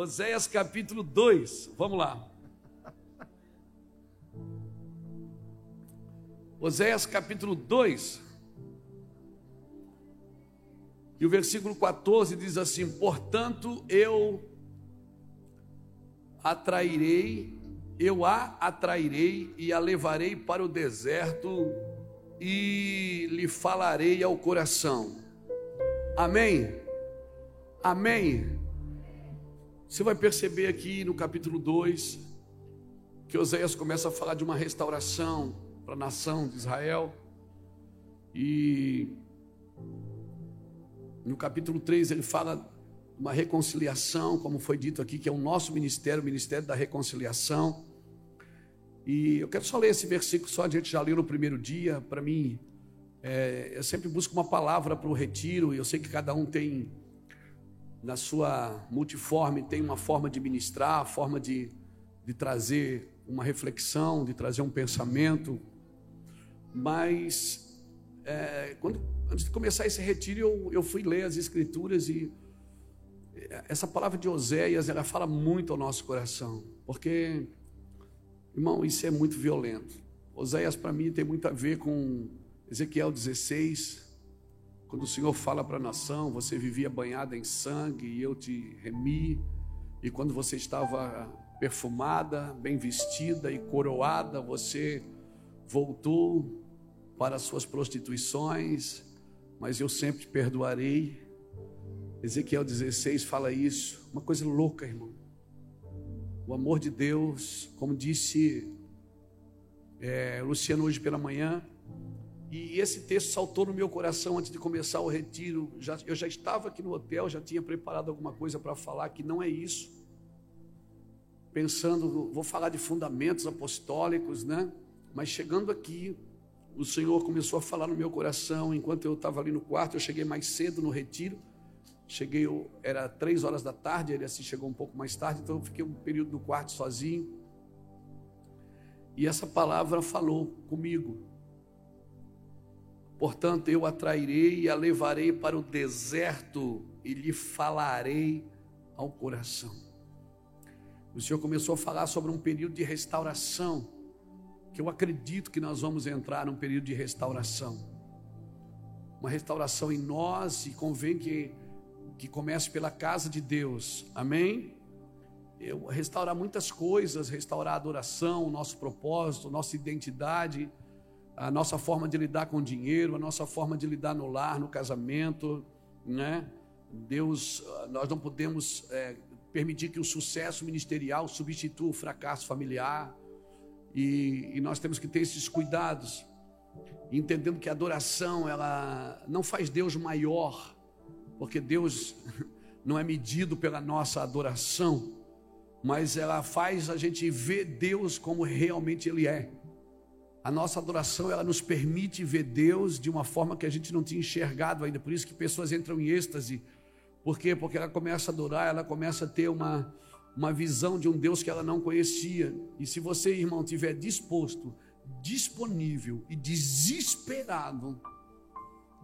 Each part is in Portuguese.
Oséias capítulo 2. Vamos lá. Oséias capítulo 2. E o versículo 14 diz assim: Portanto, eu atrairei, eu a atrairei e a levarei para o deserto e lhe falarei ao coração. Amém? Amém? Você vai perceber aqui no capítulo 2 que Oséias começa a falar de uma restauração para a nação de Israel. E no capítulo 3 ele fala uma reconciliação, como foi dito aqui, que é o nosso ministério, o ministério da reconciliação. E eu quero só ler esse versículo, só a gente já leu no primeiro dia. Para mim, é, eu sempre busco uma palavra para o retiro, e eu sei que cada um tem, na sua multiforme, tem uma forma de ministrar, forma de, de trazer uma reflexão, de trazer um pensamento. Mas, é, quando antes de começar esse retiro, eu, eu fui ler as escrituras e essa palavra de Oséias, ela fala muito ao nosso coração, porque, irmão, isso é muito violento. Oséias, para mim, tem muito a ver com Ezequiel 16, quando o Senhor fala para a nação: você vivia banhada em sangue e eu te remi, e quando você estava perfumada, bem vestida e coroada, você voltou para as suas prostituições, mas eu sempre te perdoarei. Ezequiel 16 fala isso, uma coisa louca, irmão. O amor de Deus, como disse é, Luciano hoje pela manhã, e esse texto saltou no meu coração antes de começar o retiro. Já, eu já estava aqui no hotel, já tinha preparado alguma coisa para falar, que não é isso. Pensando, vou falar de fundamentos apostólicos, né? Mas chegando aqui, o Senhor começou a falar no meu coração enquanto eu estava ali no quarto. Eu cheguei mais cedo no retiro. Cheguei, era três horas da tarde. Ele assim chegou um pouco mais tarde, então eu fiquei um período no quarto sozinho. E essa palavra falou comigo. Portanto, eu atrairei e a levarei para o deserto e lhe falarei ao coração. O Senhor começou a falar sobre um período de restauração que eu acredito que nós vamos entrar num período de restauração. Uma restauração em nós e convém que, que comece pela casa de Deus. Amém? Eu, restaurar muitas coisas, restaurar a adoração, o nosso propósito, nossa identidade, a nossa forma de lidar com o dinheiro, a nossa forma de lidar no lar, no casamento, né? Deus, nós não podemos é, permitir que o sucesso ministerial substitua o fracasso familiar. E, e nós temos que ter esses cuidados, entendendo que a adoração ela não faz Deus maior, porque Deus não é medido pela nossa adoração, mas ela faz a gente ver Deus como realmente Ele é. A nossa adoração ela nos permite ver Deus de uma forma que a gente não tinha enxergado ainda. Por isso que pessoas entram em êxtase. Por quê? Porque ela começa a adorar, ela começa a ter uma, uma visão de um Deus que ela não conhecia. E se você, irmão, tiver disposto, disponível e desesperado,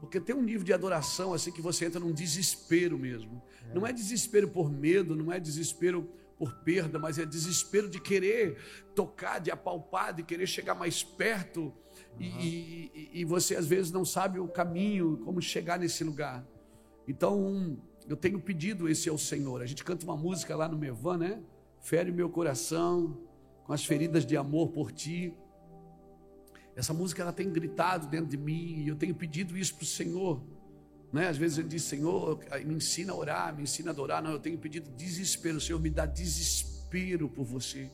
porque tem um nível de adoração assim que você entra num desespero mesmo. É. Não é desespero por medo, não é desespero por perda, mas é desespero de querer tocar, de apalpar, de querer chegar mais perto. Uhum. E, e, e, você às vezes não sabe o caminho, como chegar nesse lugar. Então, eu tenho pedido esse ao Senhor. A gente canta uma música lá no Mevan, né? Fere meu coração com as feridas de amor por ti. Essa música ela tem gritado dentro de mim e eu tenho pedido isso para o Senhor. Né? Às vezes eu diz, Senhor, me ensina a orar, me ensina a adorar. Não, eu tenho pedido desespero, Senhor, me dá desespero por você.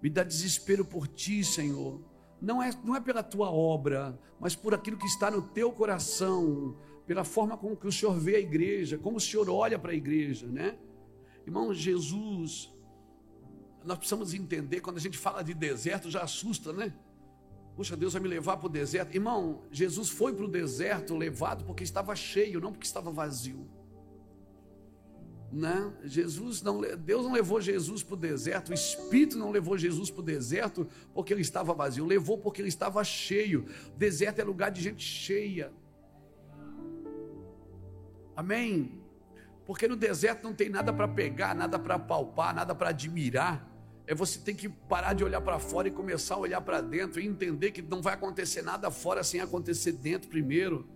Me dá desespero por ti, Senhor. Não é, não é pela tua obra, mas por aquilo que está no teu coração, pela forma como que o Senhor vê a igreja, como o Senhor olha para a igreja, né? Irmão, Jesus, nós precisamos entender, quando a gente fala de deserto, já assusta, né? Puxa, Deus vai me levar para o deserto. Irmão, Jesus foi para o deserto levado porque estava cheio, não porque estava vazio. Né? Jesus não, Deus não levou Jesus para o deserto, o Espírito não levou Jesus para o deserto porque ele estava vazio, levou porque ele estava cheio. Deserto é lugar de gente cheia. Amém? Porque no deserto não tem nada para pegar, nada para palpar, nada para admirar. É você tem que parar de olhar para fora e começar a olhar para dentro e entender que não vai acontecer nada fora sem acontecer dentro primeiro.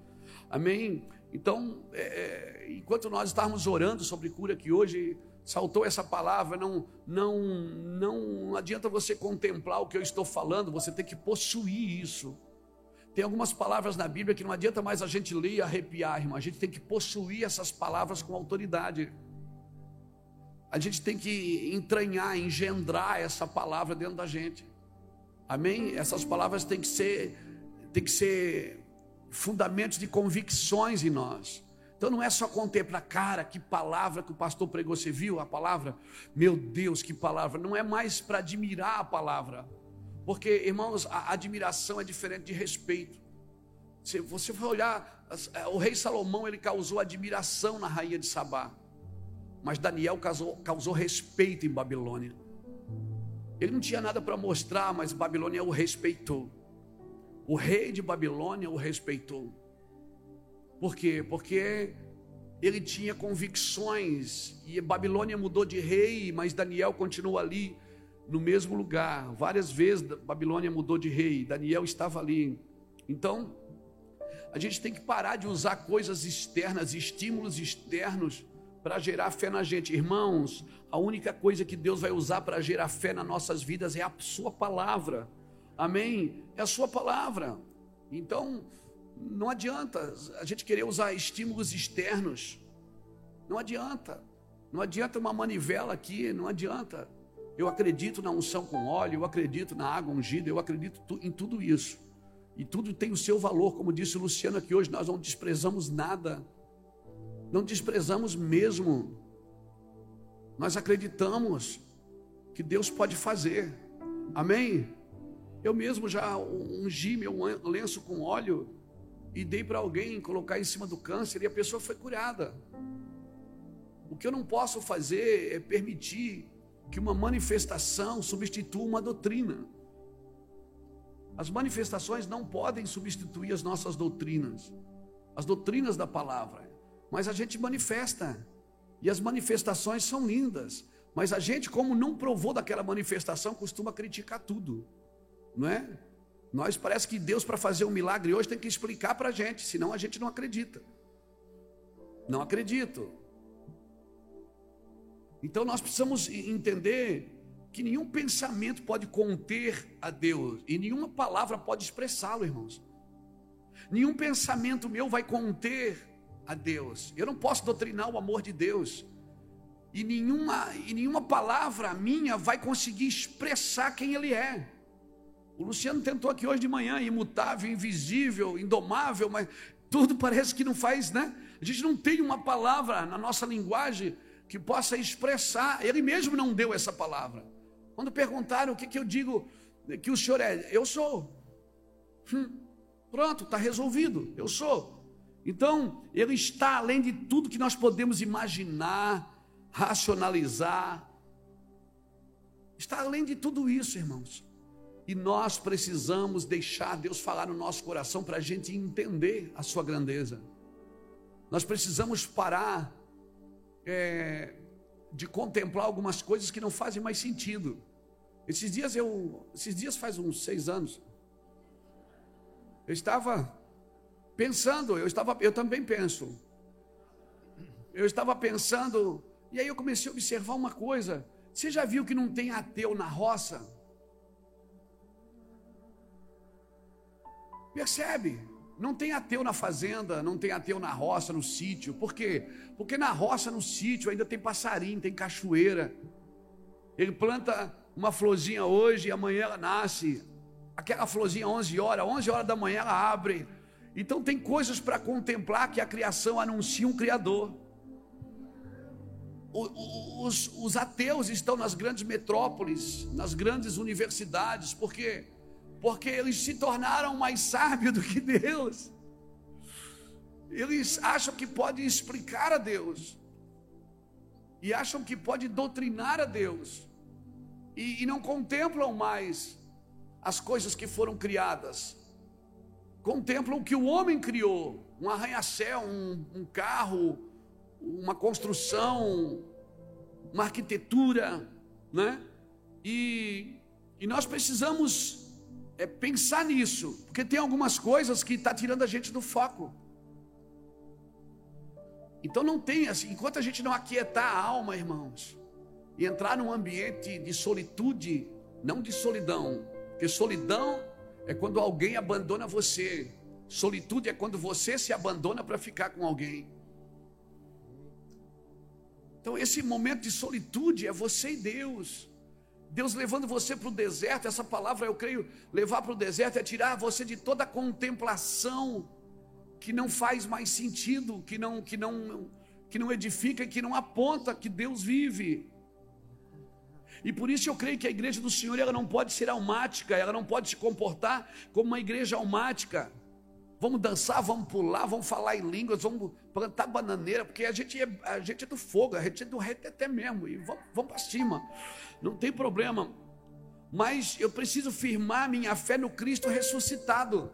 Amém? Então, é, é enquanto nós estávamos orando sobre cura aqui hoje, saltou essa palavra, não, não, não adianta você contemplar o que eu estou falando, você tem que possuir isso. Tem algumas palavras na Bíblia que não adianta mais a gente ler e arrepiar, irmão. A gente tem que possuir essas palavras com autoridade. A gente tem que entranhar, engendrar essa palavra dentro da gente. Amém? Essas palavras têm que ser, têm que ser fundamentos de convicções em nós. Então não é só contemplar, cara, que palavra que o pastor pregou, você viu a palavra? Meu Deus, que palavra! Não é mais para admirar a palavra, porque, irmãos, a admiração é diferente de respeito. Se você for olhar, é, o rei Salomão ele causou admiração na rainha de Sabá, mas Daniel causou, causou respeito em Babilônia. Ele não tinha nada para mostrar, mas Babilônia o respeitou. O rei de Babilônia o respeitou. Por quê? Porque ele tinha convicções e Babilônia mudou de rei, mas Daniel continua ali no mesmo lugar. Várias vezes Babilônia mudou de rei, Daniel estava ali. Então, a gente tem que parar de usar coisas externas, estímulos externos para gerar fé na gente. Irmãos, a única coisa que Deus vai usar para gerar fé nas nossas vidas é a sua palavra. Amém? É a sua palavra. Então, não adianta a gente querer usar estímulos externos. Não adianta. Não adianta uma manivela aqui, não adianta. Eu acredito na unção com óleo, eu acredito na água ungida, eu acredito em tudo isso. E tudo tem o seu valor, como disse o Luciano aqui hoje, nós não desprezamos nada. Não desprezamos mesmo. Nós acreditamos que Deus pode fazer. Amém? Eu mesmo já ungi meu lenço com óleo e dei para alguém colocar em cima do câncer e a pessoa foi curada. O que eu não posso fazer é permitir que uma manifestação substitua uma doutrina. As manifestações não podem substituir as nossas doutrinas, as doutrinas da palavra. Mas a gente manifesta, e as manifestações são lindas. Mas a gente, como não provou daquela manifestação, costuma criticar tudo, não é? Nós parece que Deus, para fazer um milagre hoje, tem que explicar para a gente, senão a gente não acredita. Não acredito. Então nós precisamos entender que nenhum pensamento pode conter a Deus e nenhuma palavra pode expressá-lo, irmãos. Nenhum pensamento meu vai conter a Deus. Eu não posso doutrinar o amor de Deus. E nenhuma, e nenhuma palavra minha vai conseguir expressar quem Ele é. O Luciano tentou aqui hoje de manhã, imutável, invisível, indomável, mas tudo parece que não faz, né? A gente não tem uma palavra na nossa linguagem que possa expressar. Ele mesmo não deu essa palavra. Quando perguntaram o que, que eu digo que o senhor é, eu sou. Hum, pronto, está resolvido, eu sou. Então, ele está além de tudo que nós podemos imaginar, racionalizar. Está além de tudo isso, irmãos. E nós precisamos deixar Deus falar no nosso coração para a gente entender a sua grandeza. Nós precisamos parar é, de contemplar algumas coisas que não fazem mais sentido. Esses dias eu, esses dias faz uns seis anos, eu estava pensando, eu estava, eu também penso. Eu estava pensando, e aí eu comecei a observar uma coisa. Você já viu que não tem ateu na roça? Percebe? Não tem ateu na fazenda, não tem ateu na roça, no sítio. Por quê? Porque na roça, no sítio, ainda tem passarinho, tem cachoeira. Ele planta uma florzinha hoje e amanhã ela nasce. Aquela florzinha 11 horas, 11 horas da manhã ela abre. Então tem coisas para contemplar que a criação anuncia um Criador. Os, os, ateus estão nas grandes metrópoles, nas grandes universidades, porque porque eles se tornaram mais sábios do que Deus. Eles acham que podem explicar a Deus, e acham que pode doutrinar a Deus, e, e não contemplam mais as coisas que foram criadas, contemplam o que o homem criou: um arranha-céu, um, um carro, uma construção, uma arquitetura, né? E, e nós precisamos é, pensar nisso, porque tem algumas coisas que está tirando a gente do foco. Então não tem assim, enquanto a gente não aquietar a alma, irmãos, e entrar num ambiente de solitude, não de solidão, porque solidão é quando alguém abandona você, solitude é quando você se abandona para ficar com alguém. Então, esse momento de solitude é você e Deus. Deus levando você para o deserto, essa palavra eu creio, levar para o deserto é tirar você de toda contemplação que não faz mais sentido, que não, que não, que não edifica e que não aponta que Deus vive. E por isso eu creio que a igreja do Senhor ela não pode ser almática, ela não pode se comportar como uma igreja almática. Vamos dançar, vamos pular, vamos falar em línguas, vamos plantar bananeira, porque a gente é, a gente é do fogo, a gente é do reteté mesmo, e vamos, vamos para cima, não tem problema. Mas eu preciso firmar minha fé no Cristo ressuscitado.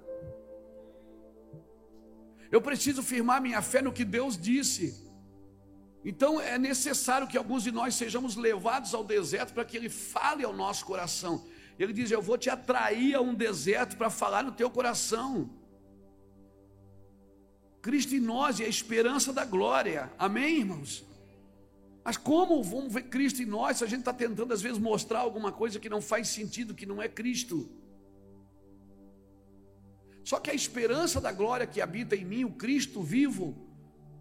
Eu preciso firmar minha fé no que Deus disse. Então é necessário que alguns de nós sejamos levados ao deserto para que Ele fale ao nosso coração. Ele diz: Eu vou te atrair a um deserto para falar no teu coração. Cristo em nós é a esperança da glória. Amém, irmãos? Mas como vamos ver Cristo em nós se a gente está tentando às vezes mostrar alguma coisa que não faz sentido, que não é Cristo? Só que a esperança da glória que habita em mim, o Cristo vivo,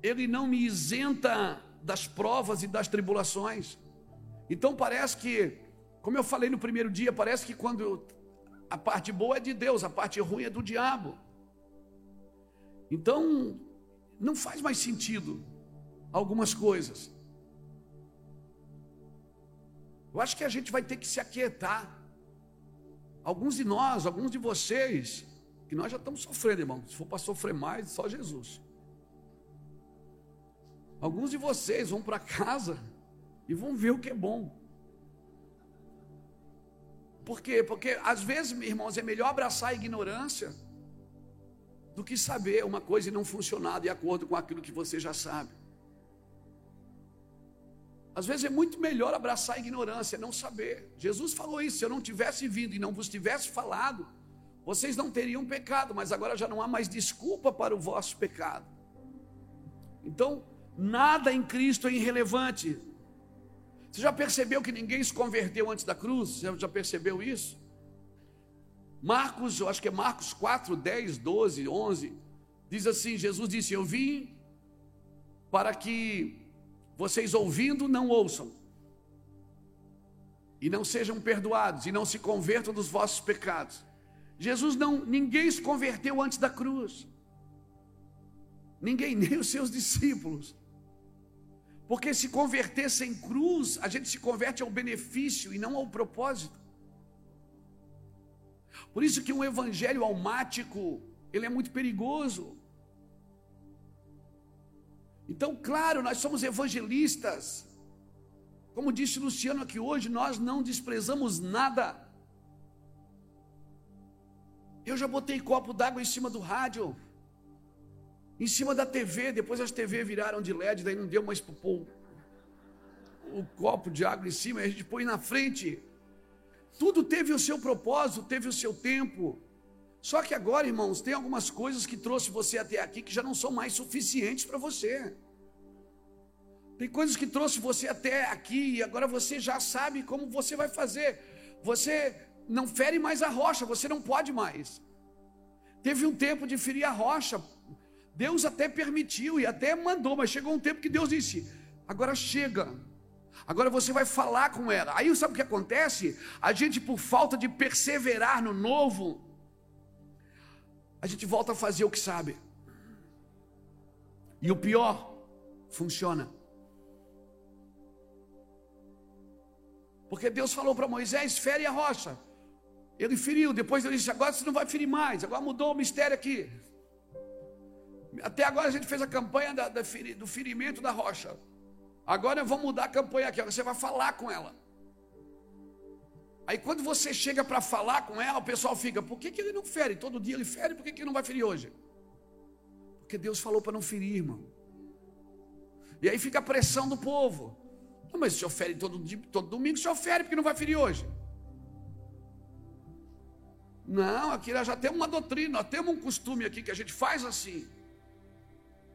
ele não me isenta das provas e das tribulações. Então parece que, como eu falei no primeiro dia, parece que quando a parte boa é de Deus, a parte ruim é do diabo. Então, não faz mais sentido algumas coisas. Eu acho que a gente vai ter que se aquietar. Alguns de nós, alguns de vocês, que nós já estamos sofrendo, irmão. Se for para sofrer mais, só Jesus. Alguns de vocês vão para casa e vão ver o que é bom. Por quê? Porque às vezes, irmãos, é melhor abraçar a ignorância do que saber uma coisa e não funcionar de acordo com aquilo que você já sabe. Às vezes é muito melhor abraçar a ignorância, não saber. Jesus falou isso: se eu não tivesse vindo e não vos tivesse falado, vocês não teriam pecado, mas agora já não há mais desculpa para o vosso pecado. Então, Nada em Cristo é irrelevante. Você já percebeu que ninguém se converteu antes da cruz? Você já percebeu isso? Marcos, eu acho que é Marcos 4, 10, 12, 11, diz assim: Jesus disse: Eu vim para que vocês ouvindo não ouçam, e não sejam perdoados, e não se convertam dos vossos pecados. Jesus não, ninguém se converteu antes da cruz, ninguém, nem os seus discípulos. Porque se converter sem cruz, a gente se converte ao benefício e não ao propósito. Por isso que um evangelho almático, ele é muito perigoso. Então, claro, nós somos evangelistas. Como disse Luciano aqui hoje, nós não desprezamos nada. Eu já botei copo d'água em cima do rádio em cima da TV, depois as TV viraram de LED, daí não deu mais para pôr o copo de água em cima, a gente põe na frente. Tudo teve o seu propósito, teve o seu tempo. Só que agora, irmãos, tem algumas coisas que trouxe você até aqui que já não são mais suficientes para você. Tem coisas que trouxe você até aqui e agora você já sabe como você vai fazer. Você não fere mais a rocha, você não pode mais. Teve um tempo de ferir a rocha, Deus até permitiu e até mandou, mas chegou um tempo que Deus disse: agora chega. Agora você vai falar com ela. Aí sabe o que acontece? A gente, por falta de perseverar no novo, a gente volta a fazer o que sabe. E o pior, funciona. Porque Deus falou para Moisés: fere a rocha. Ele feriu, depois ele disse: agora você não vai ferir mais, agora mudou o mistério aqui. Até agora a gente fez a campanha da, da, do ferimento da rocha. Agora vamos mudar a campanha aqui. Você vai falar com ela. Aí quando você chega para falar com ela, o pessoal fica: por que, que ele não fere? Todo dia ele fere, por que, que ele não vai ferir hoje? Porque Deus falou para não ferir, irmão. E aí fica a pressão do povo. Não, mas se ofere todo, todo domingo, se ofere, porque não vai ferir hoje. Não, aqui nós já temos uma doutrina, nós temos um costume aqui que a gente faz assim.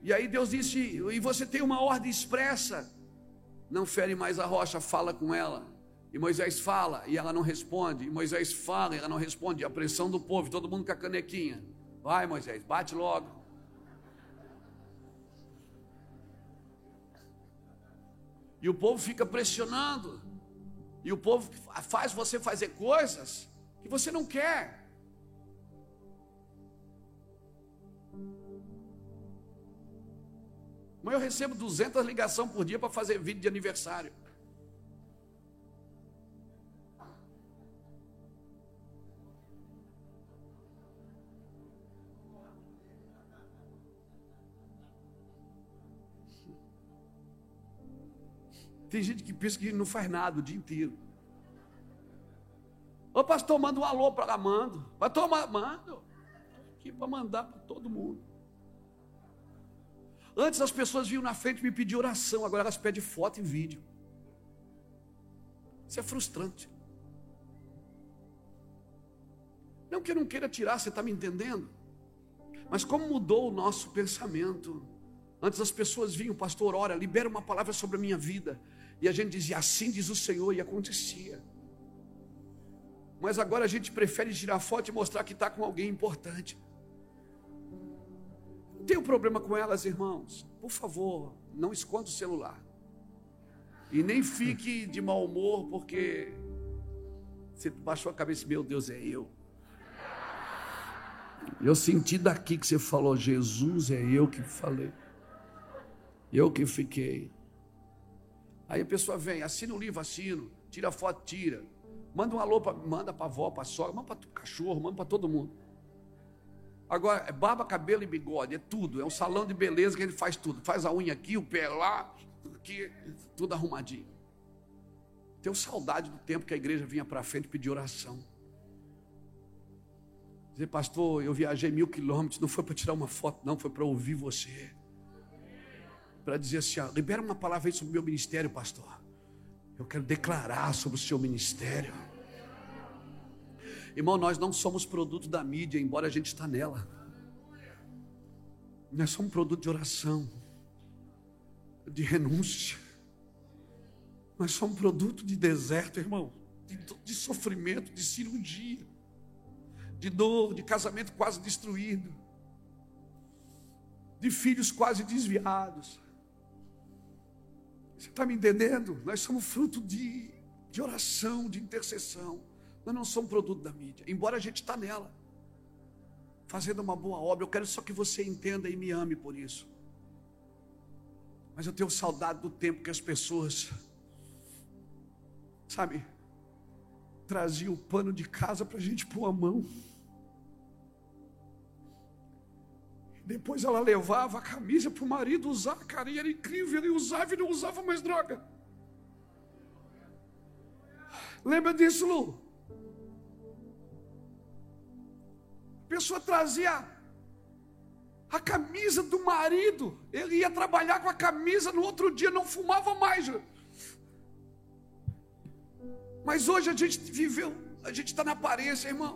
E aí Deus disse: e você tem uma ordem expressa. Não fere mais a rocha, fala com ela. E Moisés fala e ela não responde. E Moisés fala e ela não responde. E a pressão do povo, todo mundo com a canequinha. Vai, Moisés, bate logo. E o povo fica pressionando. E o povo faz você fazer coisas que você não quer. Mas eu recebo 200 ligações por dia para fazer vídeo de aniversário. Tem gente que pensa que não faz nada o dia inteiro. Ô pastor, manda um alô para lá, mando. Pastor, mando. Aqui para mandar para todo mundo. Antes as pessoas vinham na frente me pedir oração, agora elas pedem foto e vídeo. Isso é frustrante. Não que eu não queira tirar, você está me entendendo? Mas como mudou o nosso pensamento? Antes as pessoas vinham, pastor, ora, libera uma palavra sobre a minha vida. E a gente dizia, assim diz o Senhor, e acontecia. Mas agora a gente prefere tirar foto e mostrar que está com alguém importante. Tenho problema com elas, irmãos. Por favor, não esconda o celular. E nem fique de mau humor, porque você baixou a cabeça, meu Deus, é eu. Eu senti daqui que você falou, Jesus, é eu que falei. Eu que fiquei. Aí a pessoa vem, assina o livro, assino, tira foto, tira. Manda um alô, pra, manda para a avó, para a sogra, manda para o cachorro, manda para todo mundo. Agora, é barba, cabelo e bigode, é tudo. É um salão de beleza que ele faz tudo. Faz a unha aqui, o pé lá, aqui, tudo arrumadinho. Tenho saudade do tempo que a igreja vinha para frente pedir oração. Dizer, pastor, eu viajei mil quilômetros, não foi para tirar uma foto, não, foi para ouvir você para dizer assim: ó, libera uma palavra aí sobre o meu ministério, pastor. Eu quero declarar sobre o seu ministério. Irmão, nós não somos produto da mídia, embora a gente está nela. Nós somos produto de oração, de renúncia. Nós somos produto de deserto, irmão, de, de sofrimento, de cirurgia, de dor, de casamento quase destruído, de filhos quase desviados. Você está me entendendo? Nós somos fruto de, de oração, de intercessão. Nós não somos produto da mídia, embora a gente está nela, fazendo uma boa obra. Eu quero só que você entenda e me ame por isso. Mas eu tenho saudade do tempo que as pessoas, sabe, traziam o pano de casa para a gente pôr a mão. Depois ela levava a camisa para o marido usar, cara, e era incrível, ele usava e não usava mais droga. Lembra disso, Lu? Pessoa trazia a camisa do marido, ele ia trabalhar com a camisa, no outro dia não fumava mais. Mas hoje a gente viveu, a gente está na aparência, irmão.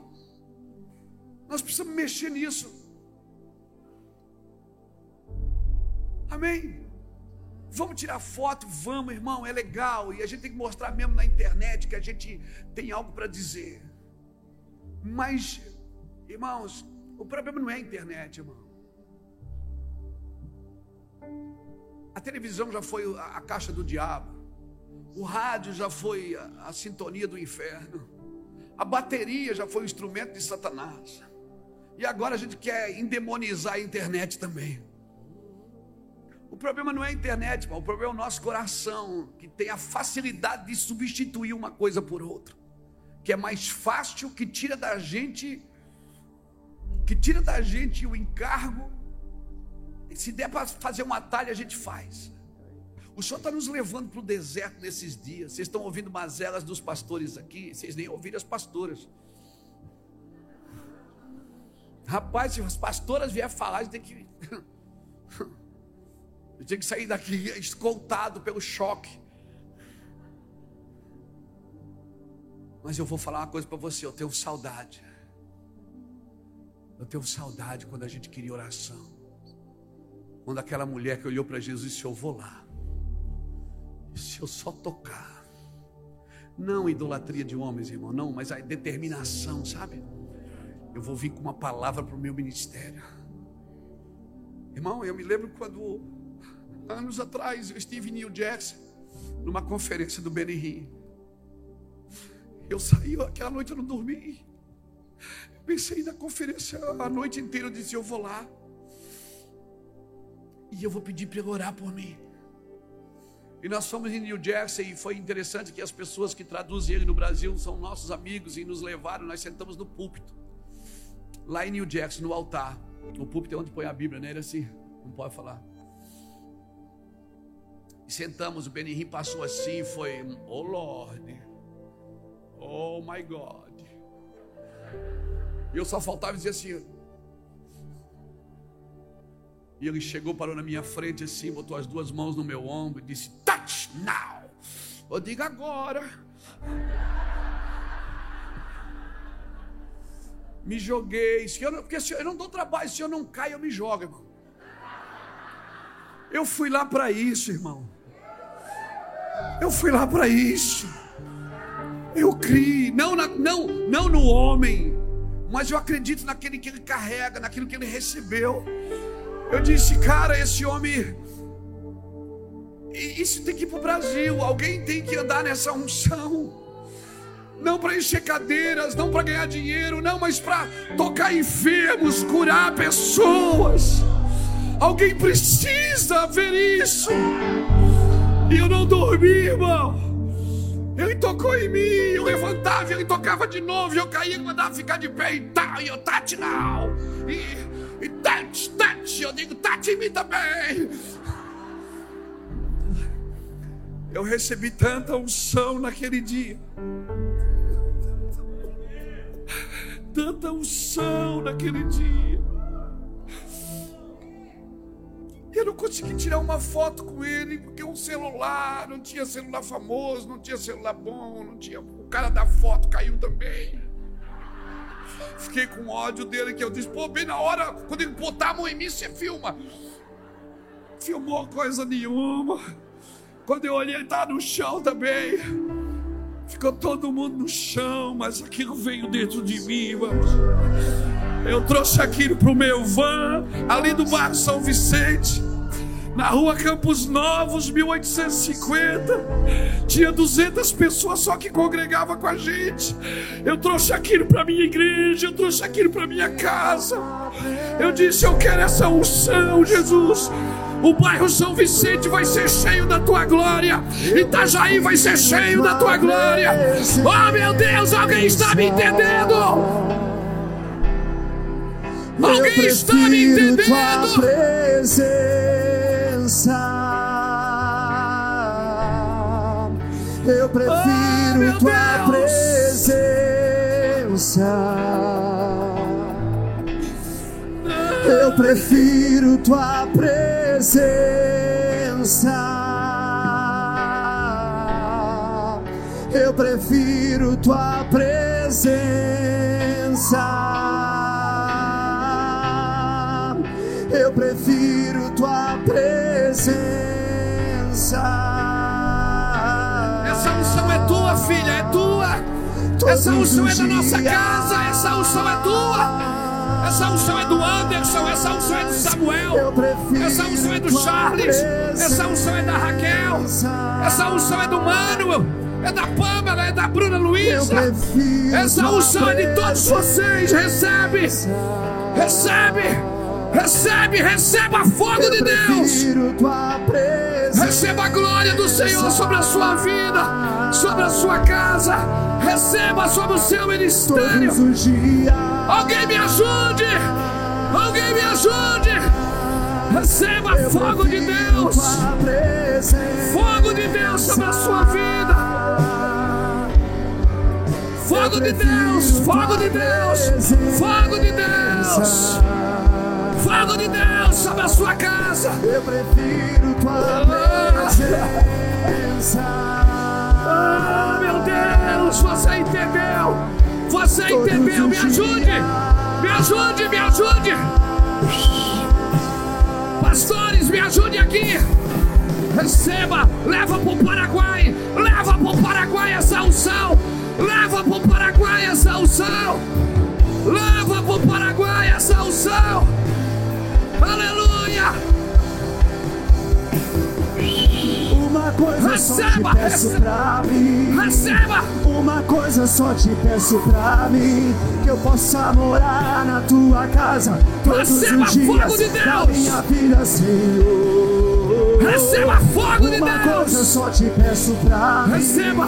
Nós precisamos mexer nisso. Amém? Vamos tirar foto, vamos, irmão, é legal. E a gente tem que mostrar mesmo na internet que a gente tem algo para dizer. Mas, irmãos, o problema não é a internet, irmão. A televisão já foi a, caixa do diabo. O rádio já foi a, a sintonia do inferno. A bateria já foi o instrumento de Satanás. E agora a gente quer endemonizar a internet também. O problema não é a internet, o problema é o nosso coração, que tem a facilidade de substituir uma coisa por outra, que é mais fácil, que tira da gente, que tira da gente o encargo. E se der para fazer uma talha, a gente faz. O Senhor está nos levando para o deserto nesses dias. Vocês estão ouvindo mazelas dos pastores aqui, vocês nem ouviram as pastoras. Rapaz, se as pastoras vier falar, a gente tem que Eu tinha que sair daqui escoltado pelo choque. Mas eu vou falar uma coisa para você, eu tenho saudade. Eu tenho saudade quando a gente queria oração. Quando aquela mulher que olhou para Jesus disse: Eu vou lá. Se eu só tocar. Não idolatria de homens, irmão, não, mas a determinação, sabe? Eu vou vir com uma palavra para o meu ministério. Irmão, eu me lembro quando, anos atrás, eu estive em New Jersey, numa conferência do Benny eu saí, aquela noite eu não dormi. Pensei na conferência a noite inteira, eu disse: Eu vou lá. E eu vou pedir para ele orar por mim. E nós fomos em New Jersey e foi interessante que as pessoas que traduzem ele no Brasil são nossos amigos e nos levaram. Nós sentamos no púlpito, lá em New Jersey, no altar. O púlpito é onde põe a Bíblia, né? Era assim, não pode falar. E sentamos, o Benihim passou assim, foi, oh Lord, Oh my God. E eu só faltava dizer assim. E ele chegou, parou na minha frente assim, botou as duas mãos no meu ombro e disse: Touch now. Eu digo agora. Me joguei. Eu não, porque eu não dou trabalho, se eu não caio, eu me jogo, irmão. Eu fui lá para isso, irmão. Eu fui lá para isso. Eu criei, não, não, não no homem, mas eu acredito naquele que ele carrega, naquilo que ele recebeu. Eu disse, cara, esse homem. Isso tem que ir para o Brasil. Alguém tem que andar nessa unção. Não para encher cadeiras, não para ganhar dinheiro, não, mas para tocar enfermos, curar pessoas. Alguém precisa ver isso. E eu não dormi, irmão. Ele tocou em mim, eu levantava, ele tocava de novo, eu caía, ele mandava ficar de pé e tal, e eu tati não. E, e tati, eu digo tati em mim também. Eu recebi tanta unção naquele dia. Tanta unção naquele dia. Eu não consegui tirar uma foto com ele, porque um celular, não tinha celular famoso, não tinha celular bom, não tinha. O cara da foto caiu também. Fiquei com ódio dele, que eu disse, pô, bem na hora, quando ele botar a mão em mim, você filma. Filmou coisa nenhuma. Quando eu olhei, ele estava no chão também. Ficou todo mundo no chão, mas aquilo veio dentro de mim, irmãos. Eu trouxe aquilo para o meu van, ali do bairro São Vicente, na rua Campos Novos, 1850. Tinha 200 pessoas só que congregava com a gente. Eu trouxe aquilo para minha igreja, eu trouxe aquilo para minha casa. Eu disse: Eu quero essa unção, Jesus. O bairro São Vicente vai ser cheio da tua glória. Itajaí vai ser cheio da tua glória. Oh meu Deus, alguém está me entendendo? Alguém está me entendendo? Tua presença. Eu prefiro oh, tua Deus. presença. Eu prefiro tua presença. Eu prefiro tua presença. Eu prefiro tua presença. Essa unção é tua, filha, é tua. Todos essa unção é da nossa casa, essa unção é tua. Essa unção é do Anderson, essa unção é do Samuel, essa unção é do Charles, essa unção é da Raquel, essa unção é do Manuel, é da Pamela, é da Bruna Luiza. Essa unção é de todos vocês. Recebe, recebe. Recebe, receba fogo de Deus. Receba a glória do Senhor sobre a sua vida, sobre a sua casa. Receba sobre o seu ministério. Alguém me ajude. Alguém me ajude. Receba fogo de Deus. Fogo de Deus sobre a sua vida. Fogo de Deus, fogo de Deus, fogo de Deus. fogo de Deus sobre a sua casa. Eu prefiro tua presença. Ah, meu Deus, você entendeu? Você entendeu? Me ajude! Me ajude, me ajude! Pastores, me ajude aqui! Receba, leva para o Paraguai, leva para o Paraguai essa unção, leva para o Paraguai essa unção, leva para o Paraguai essa unção, aleluia! Uma coisa só te Receba, peço receba. pra mim. Receba, Uma coisa só te peço pra mim Que eu possa morar na tua casa Todos Receba os dias fogo de da Deus. minha vida, Senhor receba fogo de Uma coisa Deus, só te peço pra receba,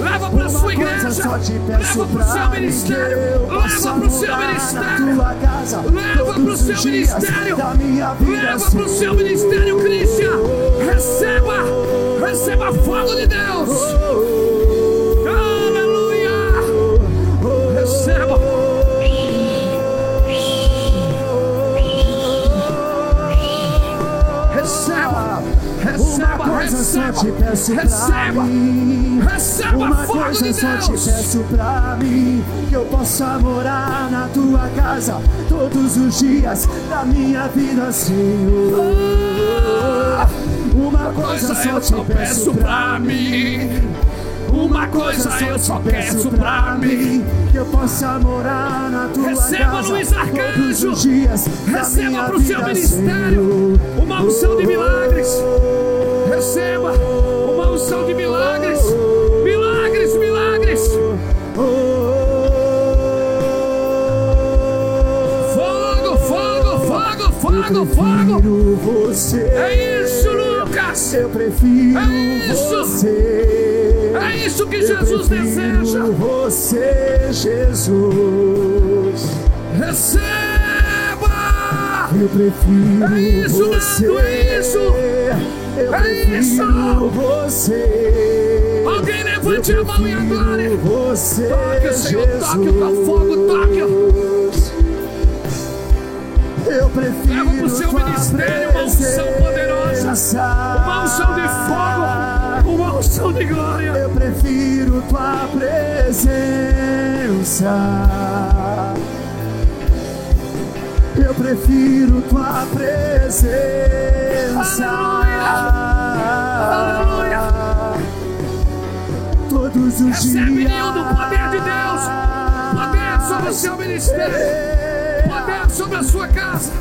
leva para a Uma sua igreja, leva para o seu pra ministério, leva para o seu ministério. Leva pro seu ministério. Leva para o seu ministério, Cristian. Receba, receba fogo de Deus. Peço receba, mim receba Uma fogo coisa de só te peço pra mim Que eu possa morar na tua casa Todos os dias da minha vida, Senhor Uma coisa coisa eu só só te peço pra mim. Uma coisa eu só peço pra mim. Que eu possa morar na tua Receba, casa Luiz Todos Arcanjo. os dias da Receba minha para o seu ministério uma unção de milagres. Receba unção de milagres. Milagres, milagres. Fogo, fogo, fogo, fogo, fogo. você. É isso, Lucas. Eu prefiro É isso. você. É isso que Eu Jesus deseja. Você, Jesus. Receba. Eu prefiro É isso, você. Nando, é isso. Eu É isso. você. Alguém levante a mão e adore. Você, Toque, Senhor, Jesus. toque o teu fogo, toque. Eu prefiro Leva pro seu tua ministério uma unção poderosa. Uma unção de fogo, uma unção de glória. Eu prefiro tua presença. Eu prefiro tua presença. Aleluia. Todos os Recebe, dias. Nildo, o poder de Deus. Poder sobre o seu ministério. Poder sobre a sua casa.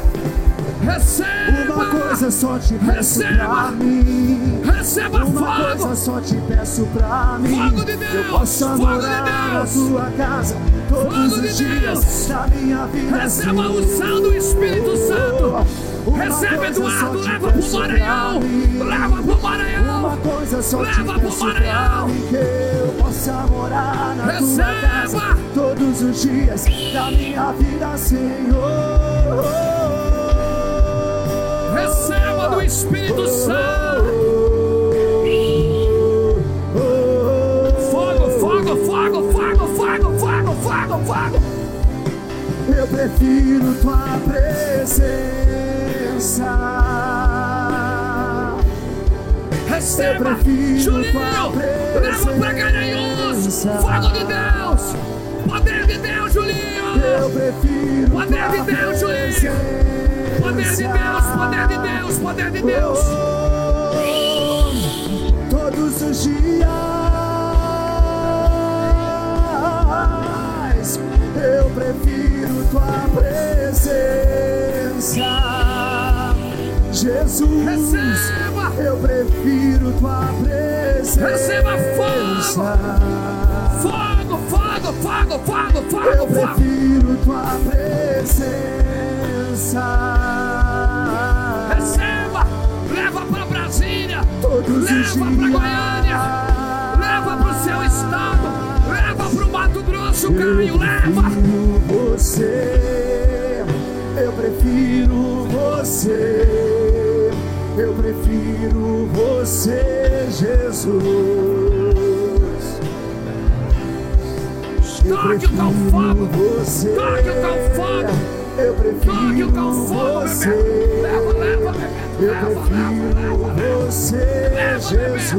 Receba. Uma coisa só te peço Receba. pra mim. Receba Uma fogo. coisa só te peço pra mim. Fogo de Deus, Eu possa fogo de morar na Deus. tua casa todos Fogo de os dias Deus. da minha vida. Receba a Senhor. unção do Espírito Santo. Recebe, Eduardo. Leva pro Maranhão. Leva pro Maranhão. Uma coisa só Leva pro Maranhão. que eu possa morar na Receba. tua casa todos os dias da minha vida, Senhor. Receba do Espírito Santo. Fogo, fogo, fogo, fogo, fogo, fogo, fogo, fogo. Eu prefiro tua presença. Receba, tua Leva pra Garanhuns. Fogo de Deus. Poder de Deus, Julinho. Poder de Deus, Julinho. Poder de Deus, poder de Deus, poder de Deus. Todos os dias eu prefiro tua presença, Jesus. Receba. Eu prefiro tua presença. Receba fogo. Fogo, fogo, fogo, fogo, Eu fogo, fogo. prefiro tua presença. Receba. Leva pra Brasília. Todos os Leva pra dias. Goiânia. Leva pro seu estado. Leva pro Mato Grosso, Caio. Leva. prefiro você. Eu prefiro você. Eu prefiro você, Jesus. Eu Toque o fogo. Você. Toque o fogo. Eu prefiro você. Leva, leva, Bebeto. Eu Leva, leva, prefiro você, Jesus.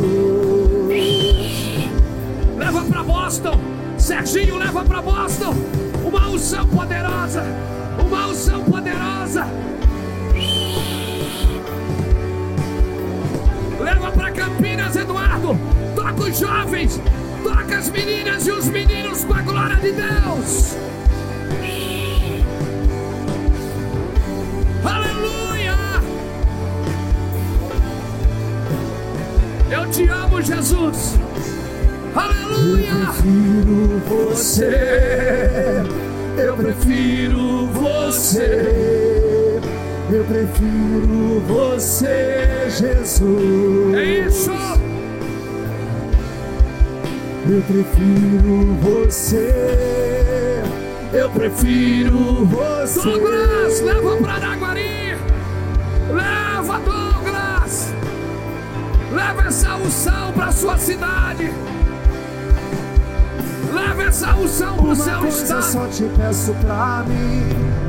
Leva pra Boston. Serginho, leva pra Boston. Uma unção poderosa. Uma unção poderosa. Campinas, Eduardo. Toca os jovens. Toca as meninas e os meninos com a glória de Deus. Aleluia! Eu te amo, Jesus. Aleluia! Prefiro você. Eu prefiro você. Eu prefiro você, Jesus. É isso! Eu prefiro você. Eu prefiro você. Douglas, leva para Araguari! Leva, Douglas! Leva essa unção para sua cidade! Leva essa unção para o Uma seu coisa estado! só te peço pra mim.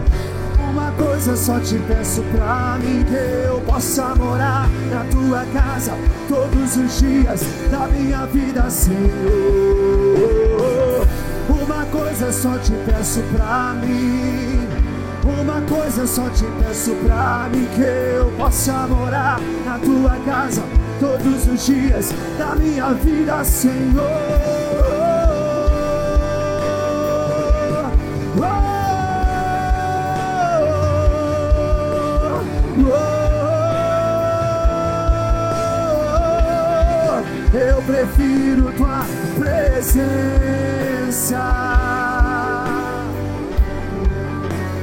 Coisa só te peço pra mim que eu possa morar na tua casa todos os dias da minha vida, Senhor. Uma coisa só te peço pra mim. Uma coisa só te peço pra mim que eu possa morar na tua casa todos os dias da minha vida, Senhor. Prefiro tua presença.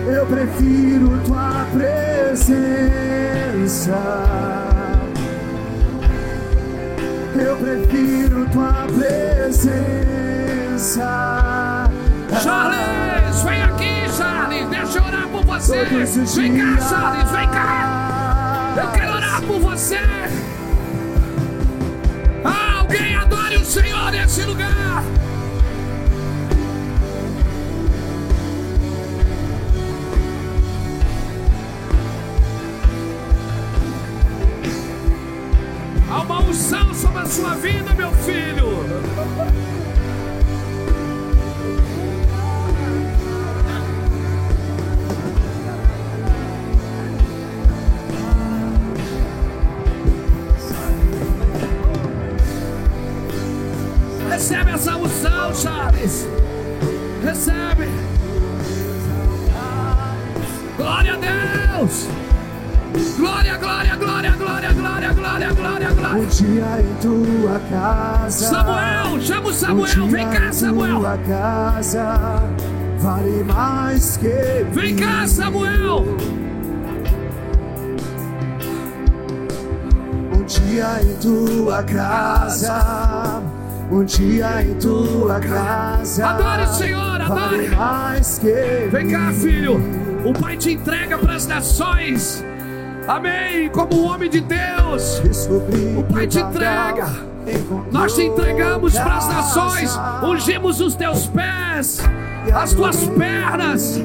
Eu prefiro tua presença. Eu prefiro tua presença. Charles, vem aqui, Charles! Deixa eu orar por você! Vem cá. Charles, vem cá! Eu quero orar por você! Senhor nesse lugar! Há uma unção sobre a sua vida, meu filho! Casa. Samuel, chama o Samuel. Vem cá, Samuel. tua casa vale mais que Vem cá, Samuel. Um dia em tua casa. Um dia em tua casa. Adore o Senhor, adore. Vale mais que Vem cá, filho. O Pai te entrega para as nações. Amém. Como um homem de Deus. O Pai te o entrega. Nós te entregamos para as nações, ungimos os teus pés, as tuas pernas,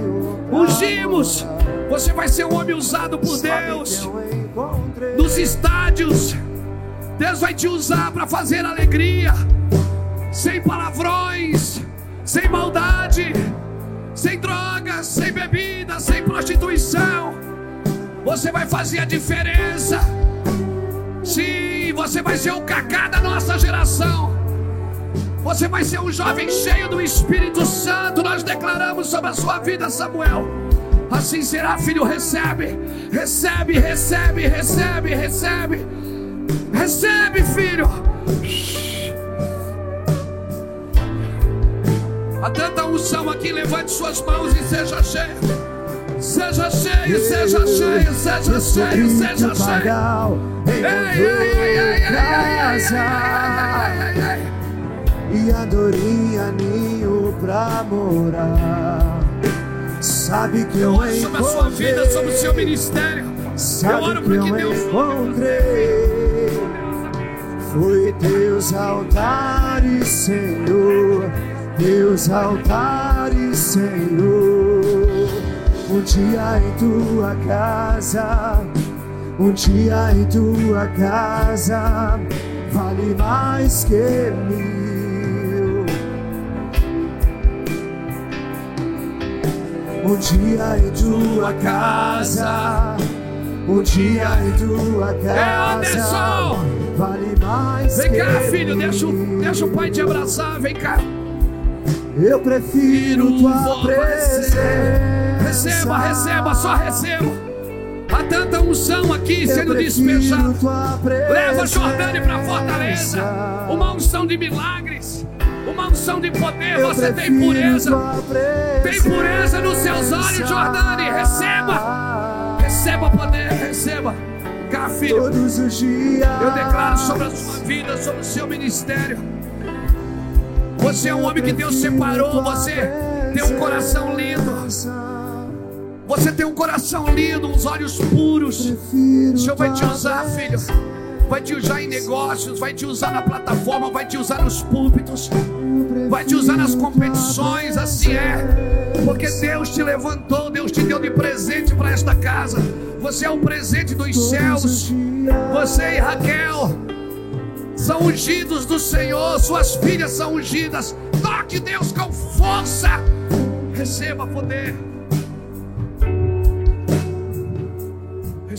ungimos. Você vai ser um homem usado por Deus nos estádios. Deus vai te usar para fazer alegria, sem palavrões, sem maldade, sem drogas, sem bebida, sem prostituição. Você vai fazer a diferença. Sim, você vai ser o cacá da nossa geração. Você vai ser um jovem cheio do Espírito Santo. Nós declaramos sobre a sua vida, Samuel. Assim será, filho. Recebe, recebe, recebe, recebe, recebe. Recebe, filho. Há tanta unção aqui. Levante suas mãos e seja cheio. Seja cheio, seja cheio, seja cheio, seja cheio. Ei, ei, ei, casa e adorei ninho pra morar. Sabe que eu, eu encontrei sobre a sua vida, sobre o seu ministério. Sabe eu oro que eu Deus encontrei. Foi teus altares, Senhor. Teus altares, Senhor. Um dia em tua casa, um dia em tua casa, vale mais que mil. Um dia em tua casa, um dia em tua É casa, vale mais Vem que cá, filho, mil. deixa, o- deixa o pai te abraçar. Vem cá. Eu prefiro tua presença. Receba, receba, só receba. Há tanta unção aqui sendo despejada. Leva Jordânia para Fortaleza. Uma unção de milagres. Uma unção de poder. Você tem pureza. Tem pureza nos seus olhos, Jordânia. Receba. Receba poder, receba. Cá, filho. Todos os dias. Eu declaro sobre a sua vida, sobre o seu ministério. Você é um homem que Deus separou. Você tem um coração lindo. Você tem um coração lindo, uns olhos puros. O Senhor vai te usar, filho. Vai te usar em negócios, vai te usar na plataforma, vai te usar nos púlpitos, vai te usar nas competições, assim é. Porque Deus te levantou, Deus te deu de presente para esta casa. Você é um presente dos céus. Você e Raquel são ungidos do Senhor, suas filhas são ungidas. Toque Deus com força. Receba poder.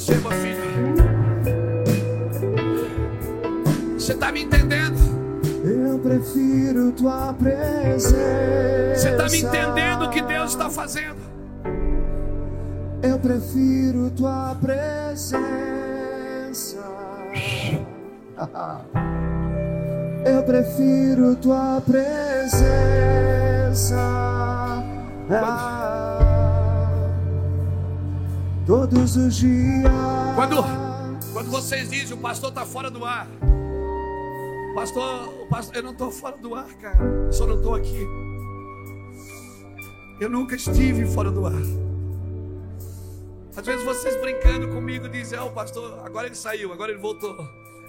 Receba, filho. Você está me entendendo? Eu prefiro tua presença. Você está me entendendo o que Deus está fazendo? Eu prefiro tua presença. Eu prefiro tua presença. Ah, todos os dias. Quando, quando vocês dizem o pastor está fora do ar. Pastor, o pastor, eu não estou fora do ar, cara. Eu só não estou aqui. Eu nunca estive fora do ar. Às vezes vocês brincando comigo dizem, ó, o pastor, agora ele saiu, agora ele voltou.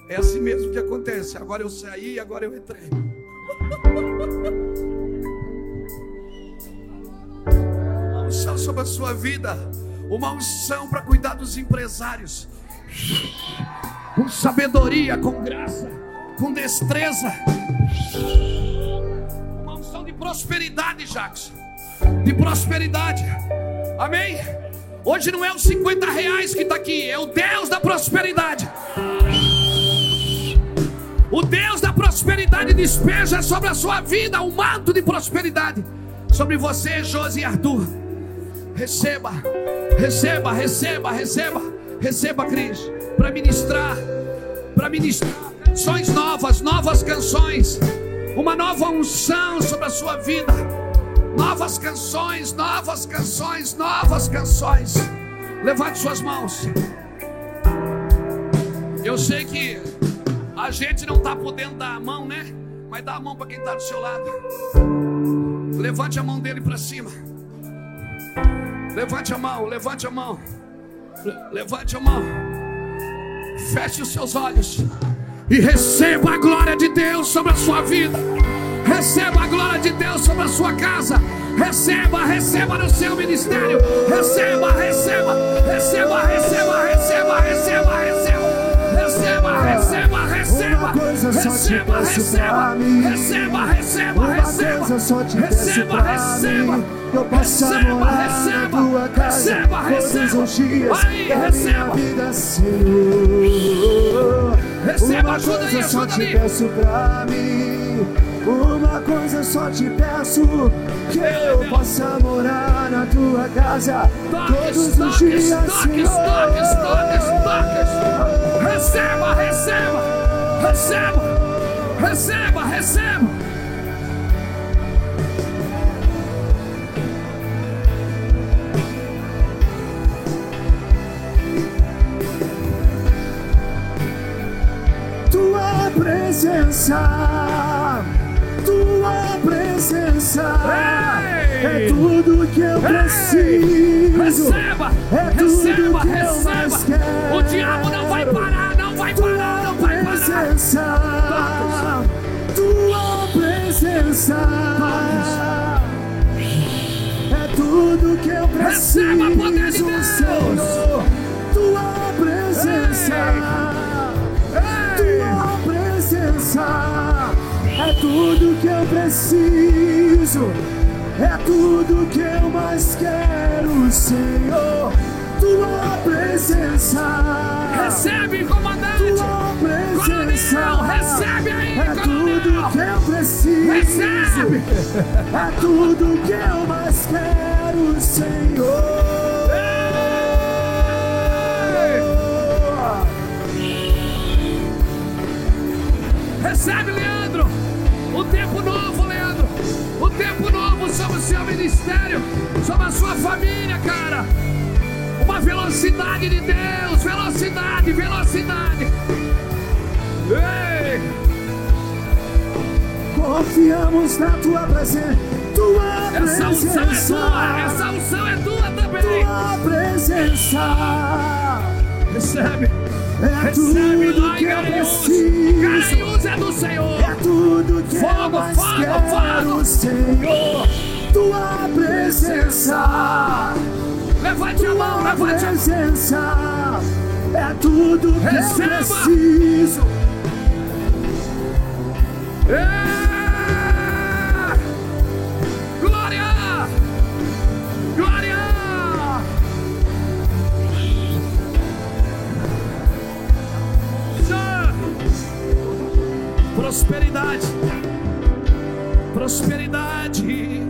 É assim mesmo que acontece. Agora eu saí, agora eu entrei. Uma unção sobre a sua vida. Uma unção para cuidar dos empresários. Com sabedoria, com graça, com destreza. Uma unção de prosperidade, Jackson. De prosperidade. Amém? Hoje não é os 50 reais que está aqui, é o Deus da prosperidade. O Deus da prosperidade despeja sobre a sua vida um manto de prosperidade. Sobre você, Josi e Arthur. Receba, receba, receba, receba, receba, Cris, para ministrar, para ministrar canções novas, novas canções, uma nova unção sobre a sua vida, novas canções, novas canções, novas canções. Levante suas mãos. Eu sei que a gente não está podendo dar a mão, né? Mas dá a mão para quem está do seu lado. Levante a mão dele para cima. Levante a mão, levante a mão. Le- Levante a mão. Feche os seus olhos. E receba a glória de Deus sobre a sua vida. Receba a glória de Deus sobre a sua casa. Receba, receba no seu ministério. Receba, receba, receba, receba, receba, receba, receba. Receba, receba, receba. Uma coisa só te Receba, peço receba. pra mim. Receba, receba, Uma receba. coisa só te peço Receba, pra receba. mim. Eu Receba, morar receba. na tua casa Receba, todos receba. os dias Aí, da receba. minha vida, Senhor. Receba, Uma coisa só te peço pra mim. Uma coisa só te peço que eu possa morar na tua casa todos os dias, Senhor. Receba, receba, receba, receba, receba. Tua presença, tua presença Ei! é tudo que eu Ei! preciso. Receba, É receba, receba. O diabo não vai parar, não vai parar, não vai parar. presença, tua presença é tudo que eu preciso, Receba poder de Deus. Senhor. Tua presença, Ei! tua presença é tudo que eu preciso, é tudo que eu mais quero, Senhor. Tua presença, Recebe, comandante. tua presença Coronel, recebe aí, é tudo coronel. que eu preciso. Recebe. É tudo que eu mais quero, Senhor. Recebe, Leandro. O tempo novo, Leandro. O tempo novo sobre o seu ministério, sobre a sua família, cara. Uma velocidade de Deus, velocidade, velocidade. Ei! Confiamos na tua presença, tua Essa unção é presença, tua, essa unção é tua também. tua presença. Recebe, É recebe tudo que eu preciso. É do Senhor. É tudo que Fogo, eu mais fogo, quero, fogo. Senhor. Tua presença. Levante a mão, levante a mão. presença é tudo que Receba. eu preciso. É! Prosperidade! Prosperidade!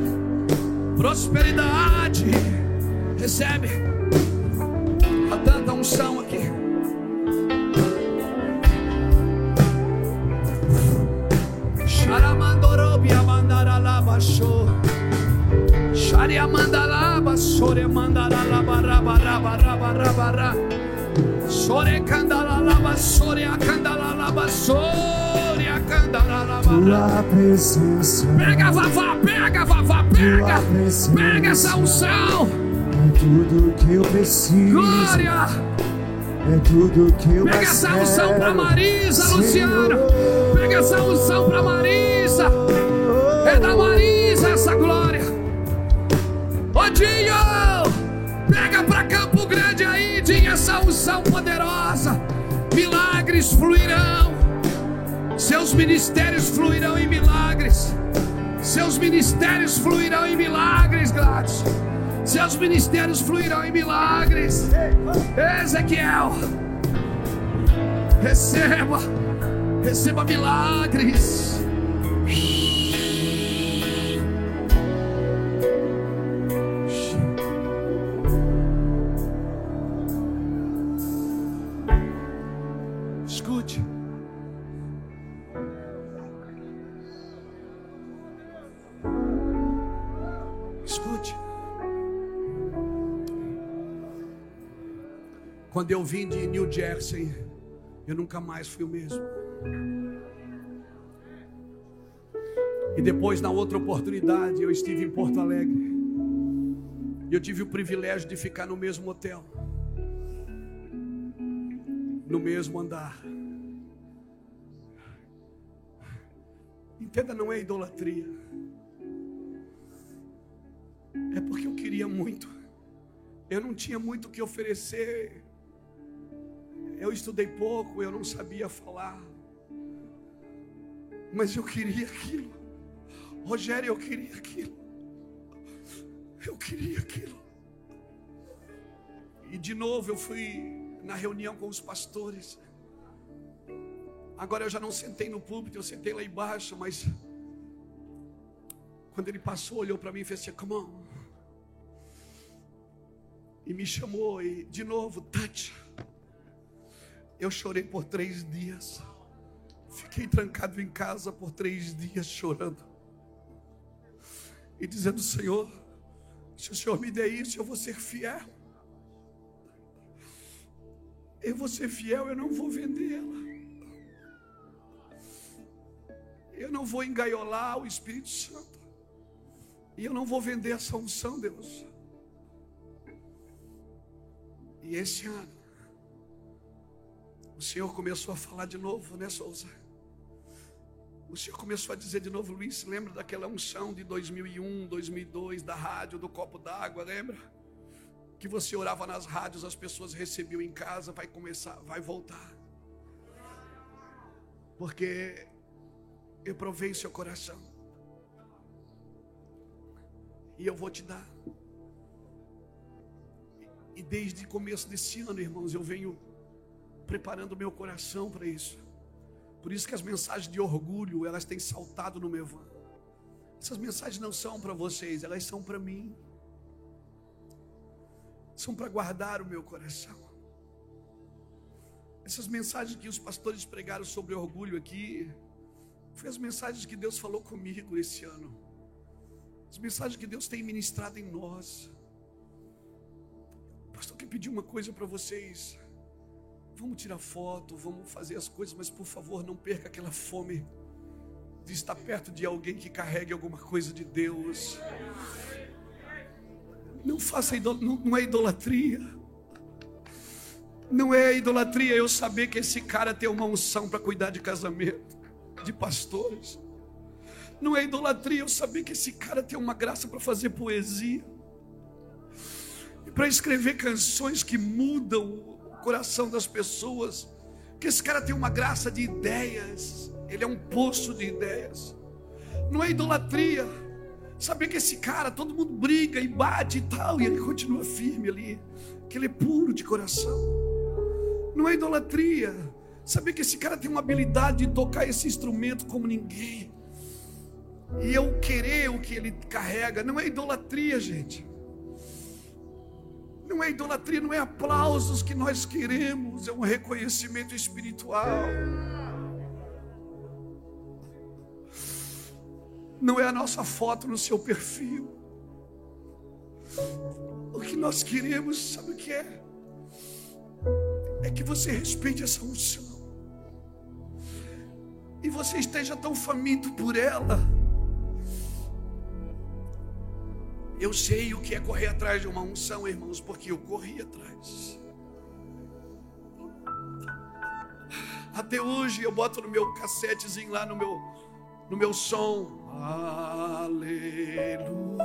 Prosperidade! Recebe! Há tanta unção aqui. Sharamandorobia mandaralaba show. Sharia mandalaba sore mandaralaba raba raba raba raba ra. Sore candalalaba sore acandalalaba sore. Tua presença Pega vavá, pega vavá, pega. Pega essa unção. é tudo que eu preciso. Glória. É tudo que eu Pega essa unção pra Marisa, Senhor. Luciano. Pega essa unção pra Marisa. É da Marisa essa glória. Odinho! Pega pra Campo Grande aí, Dinho, essa unção poderosa. Milagres fluirão. Seus ministérios fluirão em milagres. Seus ministérios fluirão em milagres, Gladys. Seus ministérios fluirão em milagres. Ezequiel, receba, receba milagres. Quando eu vim de New Jersey, eu nunca mais fui o mesmo. E depois, na outra oportunidade, eu estive em Porto Alegre. E eu tive o privilégio de ficar no mesmo hotel, no mesmo andar. Entenda, não é idolatria. É porque eu queria muito. Eu não tinha muito o que oferecer. Eu estudei pouco, eu não sabia falar. Mas eu queria aquilo. Rogério, eu queria aquilo. Eu queria aquilo. E de novo eu fui na reunião com os pastores. Agora eu já não sentei no púlpito, eu sentei lá embaixo, mas quando ele passou, olhou para mim e fez assim: Come on. E me chamou e de novo, touch. Eu chorei por três dias. Fiquei trancado em casa por três dias chorando. E dizendo, Senhor, se o Senhor me der isso, eu vou ser fiel. Eu vou ser fiel, eu não vou vendê-la. Eu não vou engaiolar o Espírito Santo. E eu não vou vender essa unção, Deus. E esse ano, o Senhor começou a falar de novo, né, Souza? O Senhor começou a dizer de novo, Luiz, lembra daquela unção de 2001, 2002, da rádio, do copo d'água, lembra? Que você orava nas rádios, as pessoas recebiam em casa, vai começar, vai voltar. Porque eu provei seu coração. E eu vou te dar. E desde o começo desse ano, irmãos, eu venho preparando meu coração para isso. Por isso que as mensagens de orgulho, elas têm saltado no meu van. Essas mensagens não são para vocês, elas são para mim. São para guardar o meu coração. Essas mensagens que os pastores pregaram sobre orgulho aqui, foi as mensagens que Deus falou comigo esse ano. As mensagens que Deus tem ministrado em nós. Pastor, eu quero pedir uma coisa para vocês. Vamos tirar foto, vamos fazer as coisas, mas por favor, não perca aquela fome de estar perto de alguém que carregue alguma coisa de Deus. Não faça não, não é idolatria. Não é idolatria eu saber que esse cara tem uma unção para cuidar de casamento, de pastores. Não é idolatria eu saber que esse cara tem uma graça para fazer poesia, para escrever canções que mudam coração das pessoas. Que esse cara tem uma graça de ideias, ele é um poço de ideias. Não é idolatria. Saber que esse cara, todo mundo briga e bate e tal, e ele continua firme ali, que ele é puro de coração. Não é idolatria. Saber que esse cara tem uma habilidade de tocar esse instrumento como ninguém. E eu querer o que ele carrega, não é idolatria, gente. Não é idolatria, não é aplausos que nós queremos, é um reconhecimento espiritual. Não é a nossa foto no seu perfil. O que nós queremos, sabe o que é? É que você respeite essa unção. E você esteja tão faminto por ela Eu sei o que é correr atrás de uma unção, irmãos, porque eu corri atrás. Até hoje eu boto no meu cassetezinho lá no meu no meu som. Aleluia. Aleluia.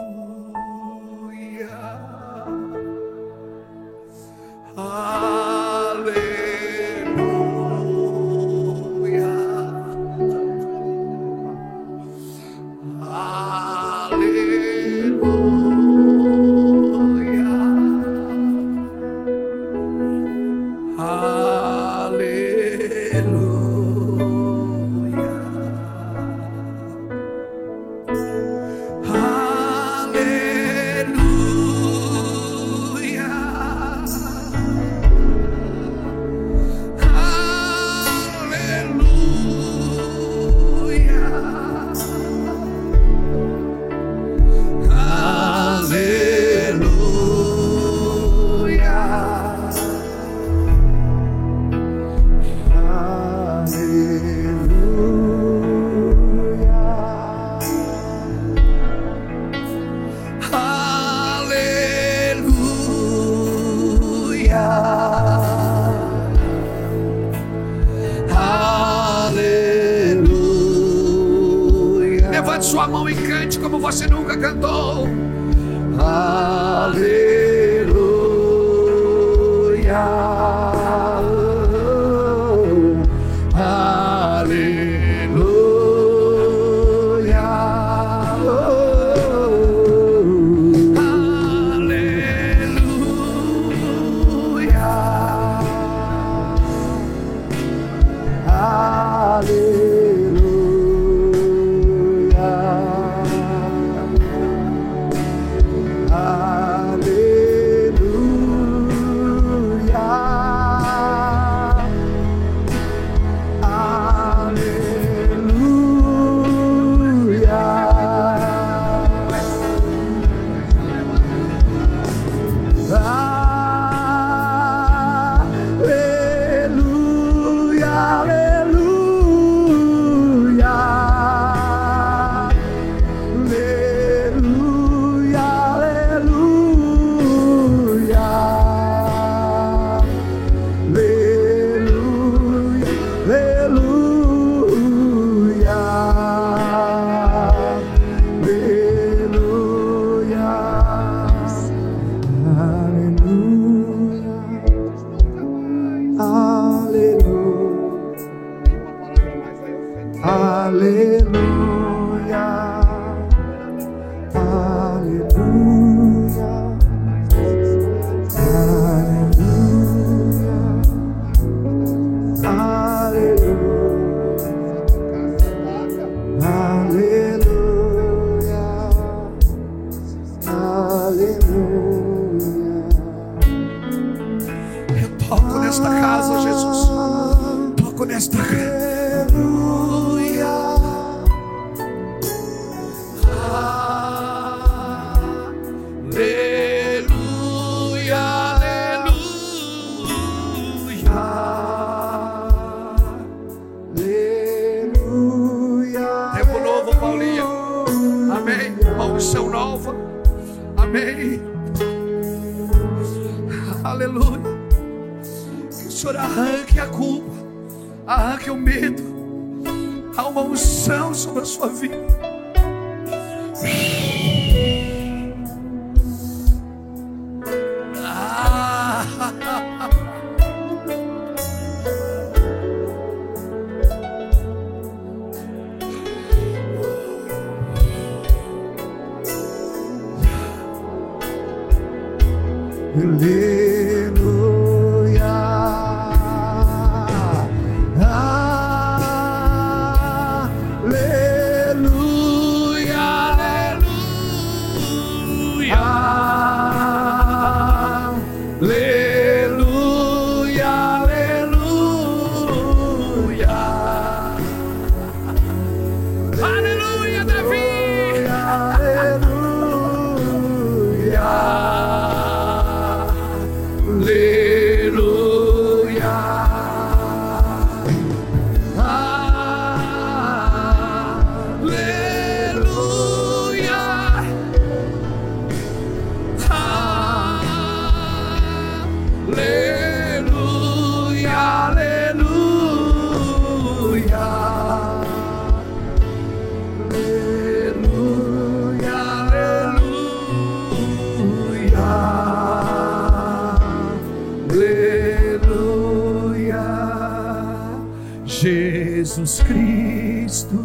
Jesus Cristo.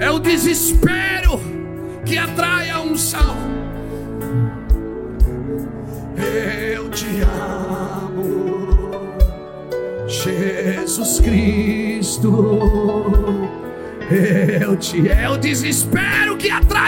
É o desespero que atrai a unção. Eu te amo, Jesus Cristo. Eu te é o desespero que atrai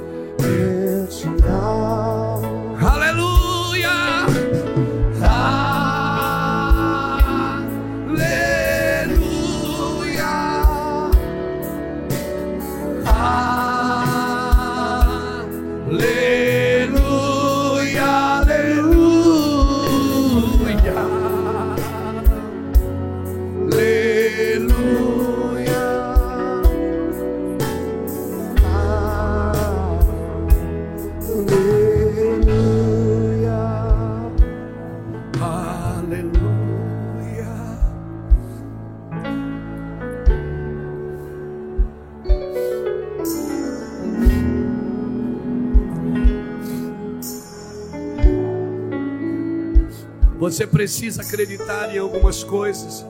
precisa acreditar em algumas coisas.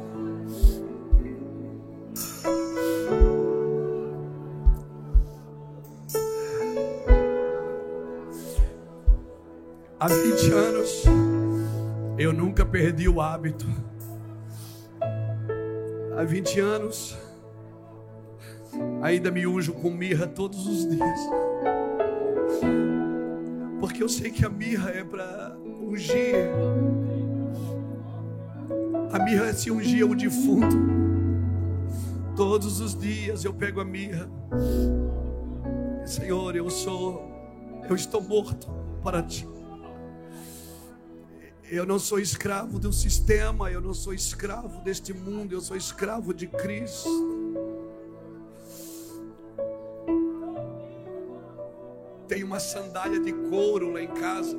Há 20 anos eu nunca perdi o hábito. Há 20 anos ainda me unjo com mirra todos os dias. Porque eu sei que a mirra é para ungir a mirra se ungia o defunto. Todos os dias eu pego a mirra. Senhor, eu sou, eu estou morto para ti. Eu não sou escravo do sistema, eu não sou escravo deste mundo, eu sou escravo de Cristo. Tem uma sandália de couro lá em casa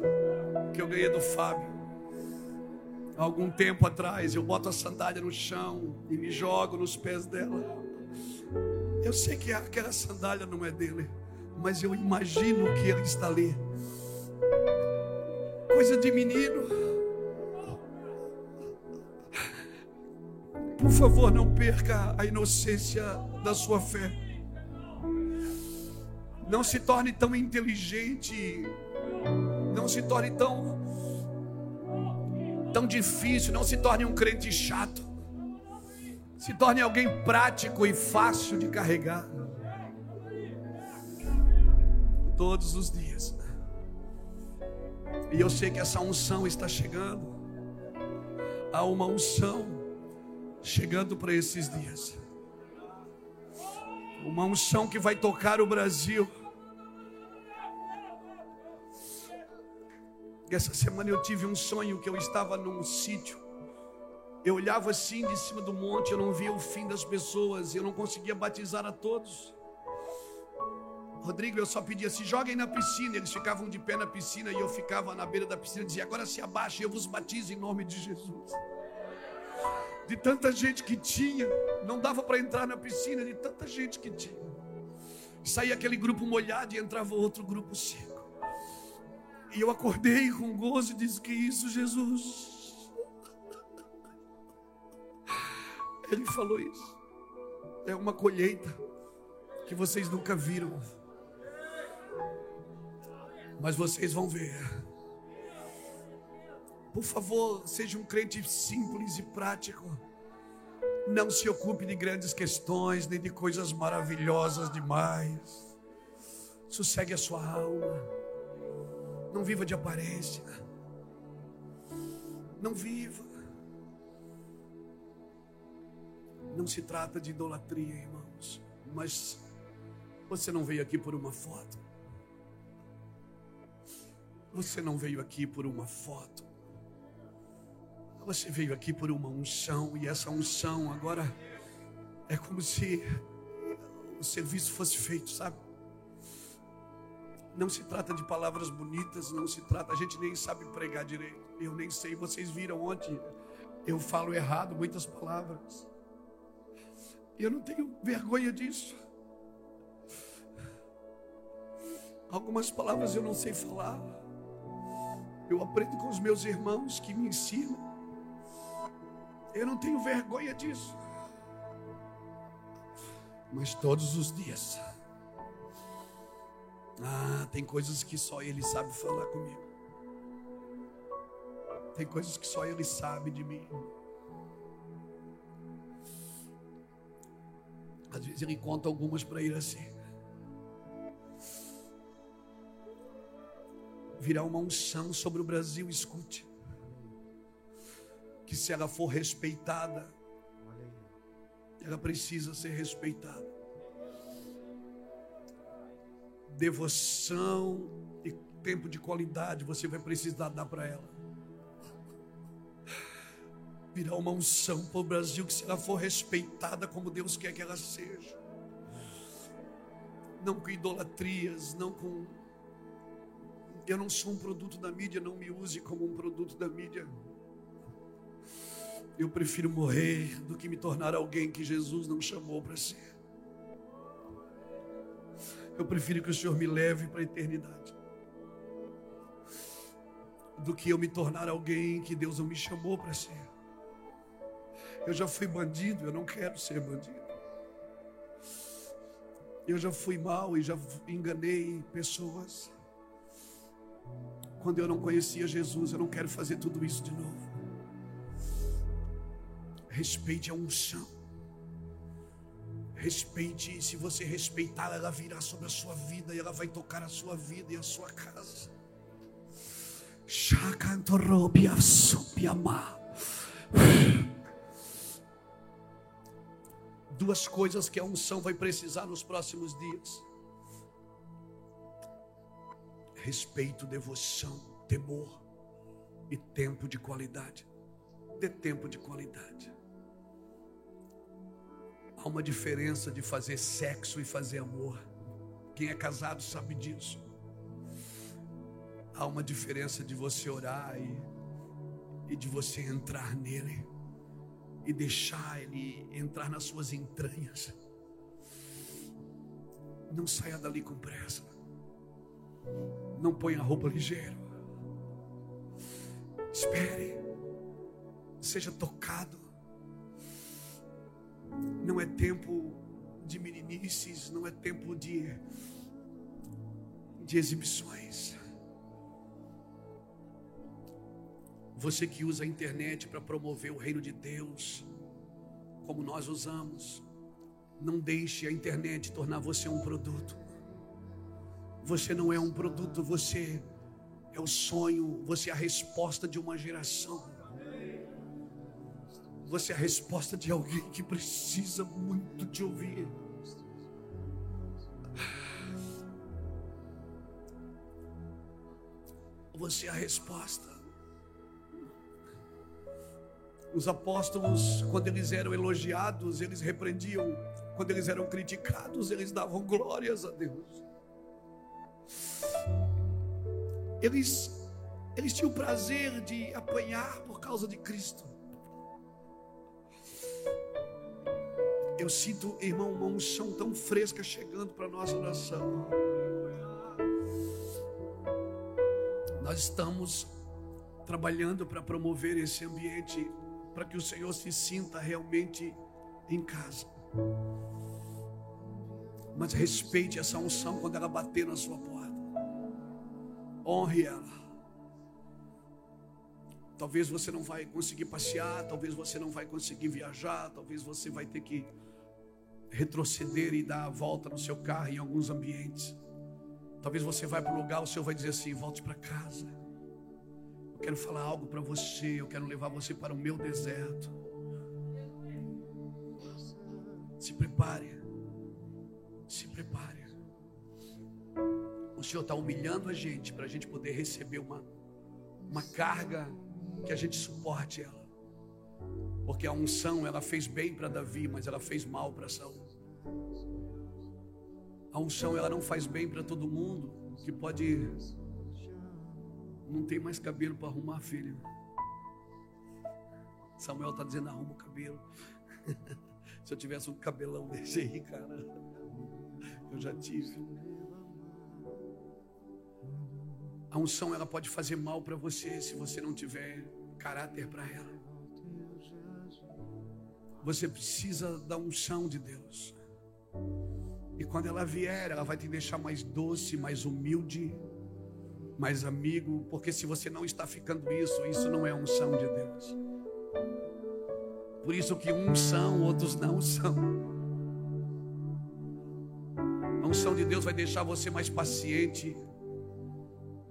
que eu ganhei do Fábio algum tempo atrás, eu boto a sandália no chão e me jogo nos pés dela. Eu sei que aquela sandália não é dele, mas eu imagino que ele está ali. Coisa de menino. Por favor, não perca a inocência da sua fé. Não se torne tão inteligente. Não se torne tão tão difícil, não se torne um crente chato. Se torne alguém prático e fácil de carregar. Todos os dias. E eu sei que essa unção está chegando. Há uma unção chegando para esses dias. Uma unção que vai tocar o Brasil. Essa semana eu tive um sonho que eu estava num sítio. Eu olhava assim de cima do monte, eu não via o fim das pessoas, eu não conseguia batizar a todos. Rodrigo, eu só pedia se joguem na piscina. Eles ficavam de pé na piscina e eu ficava na beira da piscina e dizia: Agora se abaixa, eu vos batizo em nome de Jesus. De tanta gente que tinha, não dava para entrar na piscina, de tanta gente que tinha. Saía aquele grupo molhado e entrava outro grupo seco. E eu acordei com gozo e disse: Que isso, Jesus? Ele falou isso. É uma colheita que vocês nunca viram. Mas vocês vão ver. Por favor, seja um crente simples e prático. Não se ocupe de grandes questões, nem de coisas maravilhosas demais. Sossegue a sua alma. Não viva de aparência. Não viva. Não se trata de idolatria, irmãos. Mas você não veio aqui por uma foto. Você não veio aqui por uma foto. Você veio aqui por uma unção, e essa unção agora é como se o serviço fosse feito, sabe? Não se trata de palavras bonitas, não se trata, a gente nem sabe pregar direito. Eu nem sei, vocês viram ontem, eu falo errado muitas palavras. Eu não tenho vergonha disso. Algumas palavras eu não sei falar. Eu aprendo com os meus irmãos que me ensinam. Eu não tenho vergonha disso. Mas todos os dias. Ah, tem coisas que só Ele sabe falar comigo. Tem coisas que só Ele sabe de mim. Às vezes Ele conta algumas para ele assim. virá uma unção sobre o Brasil, escute. Que se ela for respeitada, ela precisa ser respeitada. Devoção e tempo de qualidade você vai precisar dar para ela. Virá uma unção para o Brasil que se ela for respeitada como Deus quer que ela seja. Não com idolatrias, não com eu não sou um produto da mídia, não me use como um produto da mídia. Eu prefiro morrer do que me tornar alguém que Jesus não chamou para ser. Eu prefiro que o Senhor me leve para a eternidade. Do que eu me tornar alguém que Deus não me chamou para ser. Eu já fui bandido, eu não quero ser bandido. Eu já fui mal e já enganei pessoas. Quando eu não conhecia Jesus, eu não quero fazer tudo isso de novo. Respeite a unção. Respeite, se você respeitar, ela virá sobre a sua vida e ela vai tocar a sua vida e a sua casa. Duas coisas que a unção vai precisar nos próximos dias respeito, devoção, temor e tempo de qualidade. Dê tempo de qualidade. Há uma diferença de fazer sexo e fazer amor. Quem é casado sabe disso. Há uma diferença de você orar e, e de você entrar nele e deixar ele entrar nas suas entranhas. Não saia dali com pressa. Não ponha roupa ligeira. Espere. Seja tocado. Não é tempo de meninices, não é tempo de, de exibições. Você que usa a internet para promover o reino de Deus, como nós usamos, não deixe a internet tornar você um produto. Você não é um produto, você é o sonho, você é a resposta de uma geração. Você é a resposta de alguém que precisa muito te ouvir. Você é a resposta. Os apóstolos, quando eles eram elogiados, eles repreendiam. Quando eles eram criticados, eles davam glórias a Deus. Eles, eles tinham o prazer de apanhar por causa de Cristo. Eu sinto, irmão, uma unção tão fresca chegando para a nossa oração. Nós estamos trabalhando para promover esse ambiente para que o Senhor se sinta realmente em casa. Mas respeite essa unção quando ela bater na sua porta. Honre ela. Talvez você não vai conseguir passear, talvez você não vai conseguir viajar, talvez você vai ter que retroceder e dar a volta no seu carro em alguns ambientes. Talvez você vai para um lugar, o Senhor vai dizer assim: volte para casa. Eu quero falar algo para você, eu quero levar você para o meu deserto. Se prepare, se prepare. O Senhor está humilhando a gente para a gente poder receber uma, uma carga que a gente suporte ela. Porque a unção ela fez bem para Davi, mas ela fez mal para Saul. A unção ela não faz bem para todo mundo que pode não tem mais cabelo para arrumar, filho. Samuel está dizendo arruma o cabelo. Se eu tivesse um cabelão desse aí, cara, eu já tive. A unção ela pode fazer mal para você se você não tiver caráter para ela. Você precisa da unção de Deus. E quando ela vier, ela vai te deixar mais doce, mais humilde, mais amigo, porque se você não está ficando isso, isso não é unção de Deus. Por isso que uns são, outros não são. A unção de Deus vai deixar você mais paciente,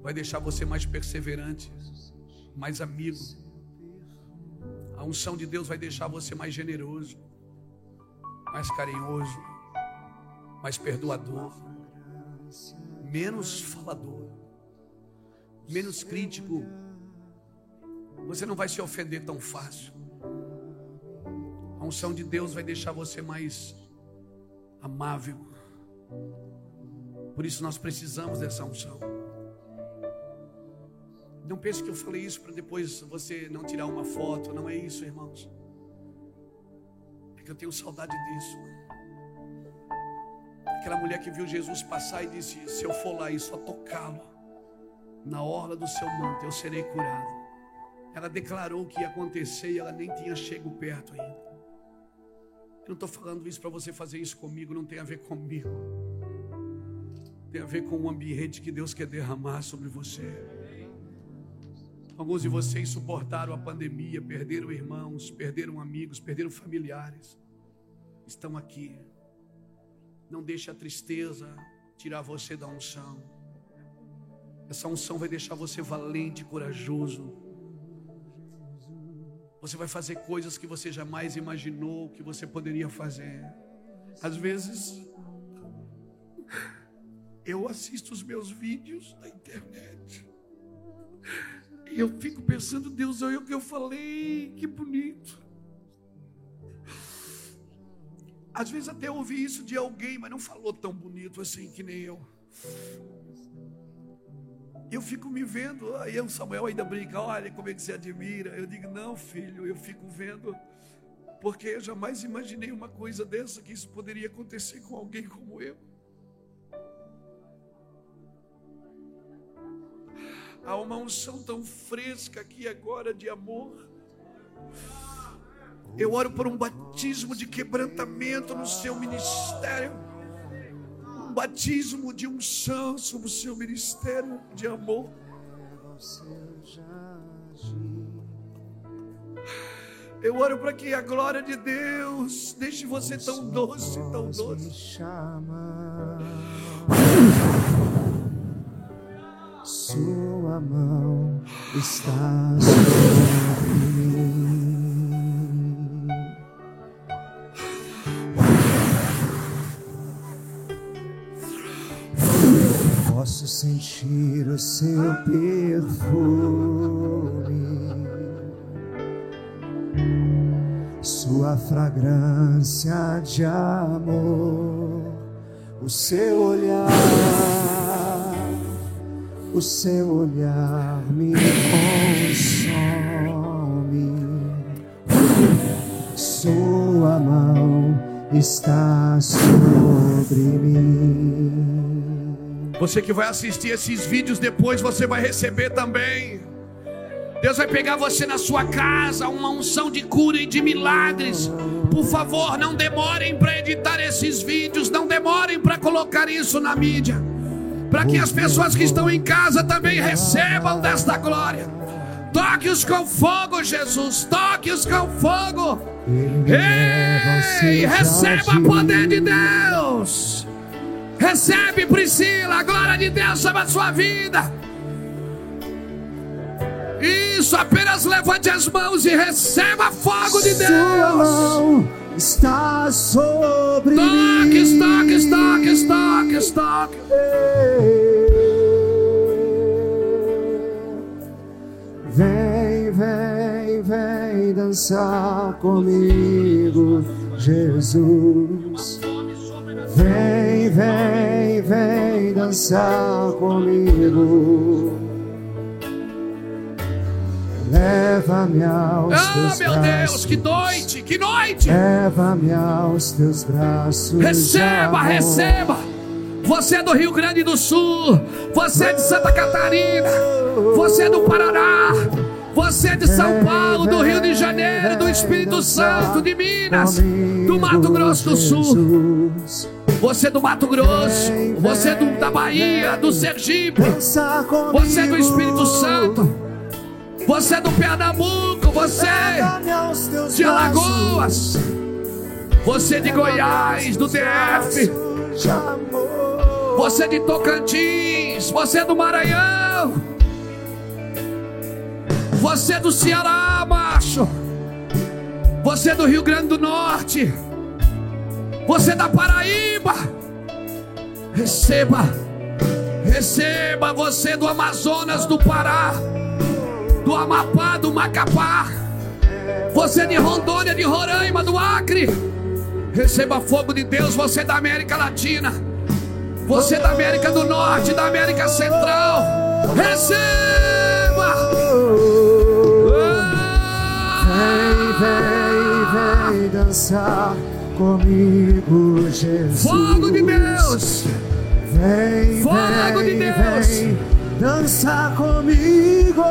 vai deixar você mais perseverante, mais amigo. A unção de Deus vai deixar você mais generoso, mais carinhoso, mais perdoador, menos falador, menos crítico. Você não vai se ofender tão fácil. A unção de Deus vai deixar você mais amável. Por isso nós precisamos dessa unção. Não pense que eu falei isso para depois você não tirar uma foto. Não é isso, irmãos. É que eu tenho saudade disso. Aquela mulher que viu Jesus passar e disse: Se eu for lá e só tocá-lo, na orla do seu manto, eu serei curado. Ela declarou que ia acontecer e ela nem tinha chego perto ainda. Eu não estou falando isso para você fazer isso comigo, não tem a ver comigo. Tem a ver com o ambiente que Deus quer derramar sobre você. Alguns de vocês suportaram a pandemia, perderam irmãos, perderam amigos, perderam familiares. Estão aqui. Não deixe a tristeza tirar você da unção. Essa unção vai deixar você valente, corajoso. Você vai fazer coisas que você jamais imaginou que você poderia fazer. Às vezes, eu assisto os meus vídeos na internet. E eu fico pensando, Deus, olha o que eu falei, que bonito. Às vezes até ouvi isso de alguém, mas não falou tão bonito assim que nem eu. Eu fico me vendo, aí o Samuel ainda brinca, olha como é que você admira. Eu digo, não, filho, eu fico vendo, porque eu jamais imaginei uma coisa dessa, que isso poderia acontecer com alguém como eu. Há uma unção tão fresca aqui agora de amor. Eu oro por um batismo de quebrantamento no seu ministério. Um batismo de unção sobre o seu ministério de amor. Eu oro para que a glória de Deus deixe você tão doce, tão doce. Sua mão está sobre Posso sentir o seu perfume. Sua fragrância de amor, o seu olhar, o seu olhar me consome, sua mão está sobre mim. Você que vai assistir esses vídeos depois, você vai receber também. Deus vai pegar você na sua casa, uma unção de cura e de milagres. Por favor, não demorem para editar esses vídeos, não demorem para colocar isso na mídia, para que as pessoas que estão em casa também recebam desta glória. Toque-os com fogo, Jesus, toque-os com fogo. Ei, receba o poder de Deus. Recebe, Priscila, a glória de Deus sobre a sua vida. Isso, apenas levante as mãos e receba fogo de Deus. Sua mão está sobre Toque, mim. toque, toque, toque, toque. Vem, vem, vem dançar comigo, Jesus. Vem, vem, vem dançar comigo. Leva-me aos Ah, teus meu braços. Deus, que noite, que noite. Leva-me aos teus braços. Receba, receba. Você é do Rio Grande do Sul, você é de Santa Catarina, você é do Paraná, você é de São Paulo, do Rio de Janeiro, do Espírito Santo, de Minas, do Mato Grosso do Sul. Você do Mato Grosso, você do, da Bahia, do Sergipe, você do Espírito Santo, você do Pernambuco, você de. Alagoas, você de Goiás, do DF, você de Tocantins, você do Maranhão, você do Ceará, macho, você do Rio Grande do Norte, você da Paraíba, receba, receba você do Amazonas, do Pará, do Amapá, do Macapá, você de Rondônia, de Roraima, do Acre, receba fogo de Deus, você da América Latina. Você da América do Norte, da América Central, receba! Vem, vem, vem dançar comigo, Jesus. Fogo de Deus! Vem, Fogo vem, de Deus. vem dançar comigo.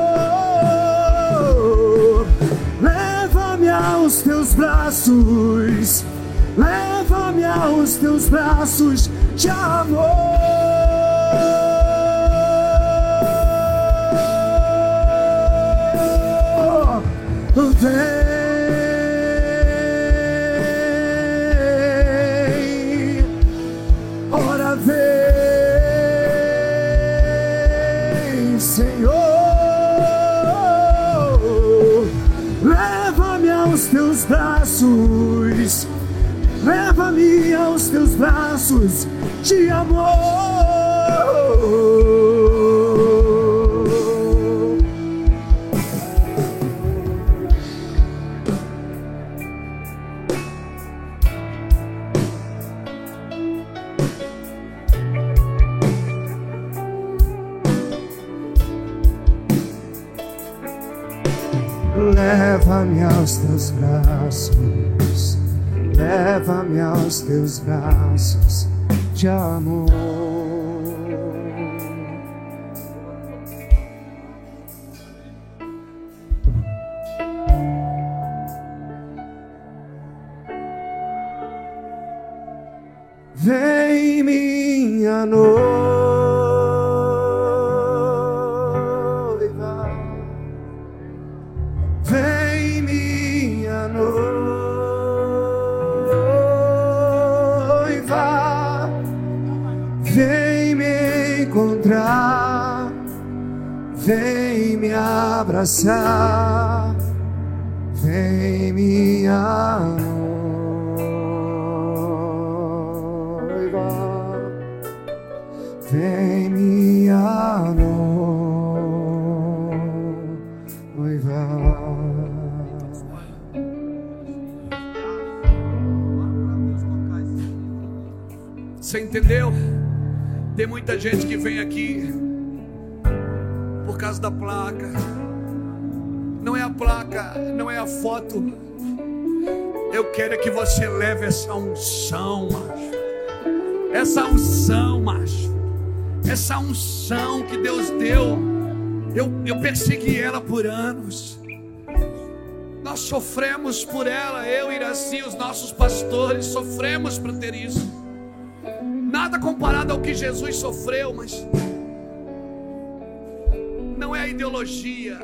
Leva-me aos teus braços. Leva-me aos teus braços de amor. Vem, Leva-me aos teus braços de amor. Aos teus braços de amor. Vem me abraçar, vem minha noiva, vem minha noiva. Você entendeu? Tem muita gente que vem aqui causa da placa. Não é a placa, não é a foto. Eu quero é que você leve essa unção, macho. Essa unção, macho. Essa unção que Deus deu. Eu, eu persegui ela por anos. Nós sofremos por ela, eu, Iraci, os nossos pastores, sofremos para ter isso. Nada comparado ao que Jesus sofreu, mas não é a ideologia,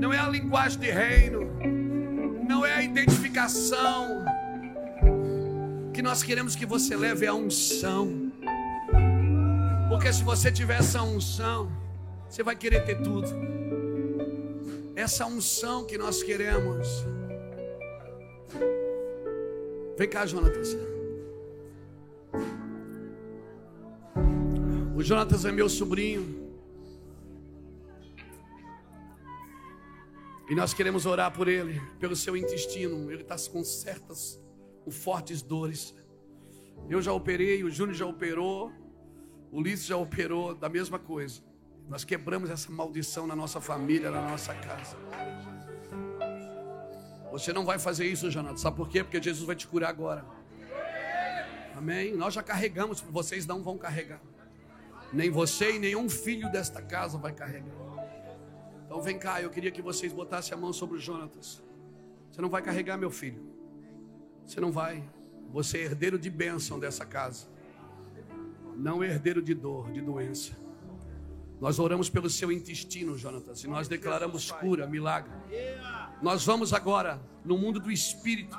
não é a linguagem de reino, não é a identificação. Que nós queremos que você leve a unção. Porque se você tiver essa unção, você vai querer ter tudo. Essa unção que nós queremos. Vem cá, Jonatas. O Jonatas é meu sobrinho. E nós queremos orar por ele, pelo seu intestino. Ele está com certas, com fortes dores. Eu já operei, o Júnior já operou, o Ulisses já operou da mesma coisa. Nós quebramos essa maldição na nossa família, na nossa casa. Você não vai fazer isso, Jonathan. Sabe por quê? Porque Jesus vai te curar agora. Amém? Nós já carregamos, vocês não vão carregar. Nem você e nenhum filho desta casa vai carregar. Então vem cá, eu queria que vocês botassem a mão sobre o Jonatas. Você não vai carregar meu filho. Você não vai. Você é herdeiro de bênção dessa casa. Não herdeiro de dor, de doença. Nós oramos pelo seu intestino, Jonatas, e nós declaramos cura, milagre. Nós vamos agora no mundo do espírito.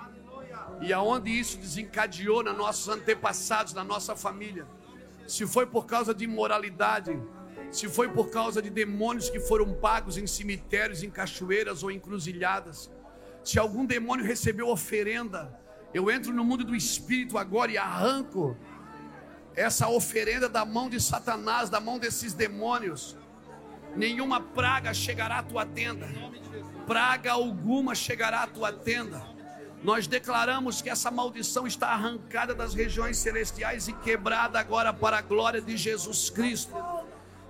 E aonde isso desencadeou nos nossos antepassados, na nossa família se foi por causa de imoralidade, se foi por causa de demônios que foram pagos em cemitérios, em cachoeiras ou encruzilhadas, se algum demônio recebeu oferenda, eu entro no mundo do espírito agora e arranco essa oferenda da mão de Satanás, da mão desses demônios. Nenhuma praga chegará à tua tenda, praga alguma chegará à tua tenda nós declaramos que essa maldição está arrancada das regiões celestiais e quebrada agora para a glória de Jesus Cristo.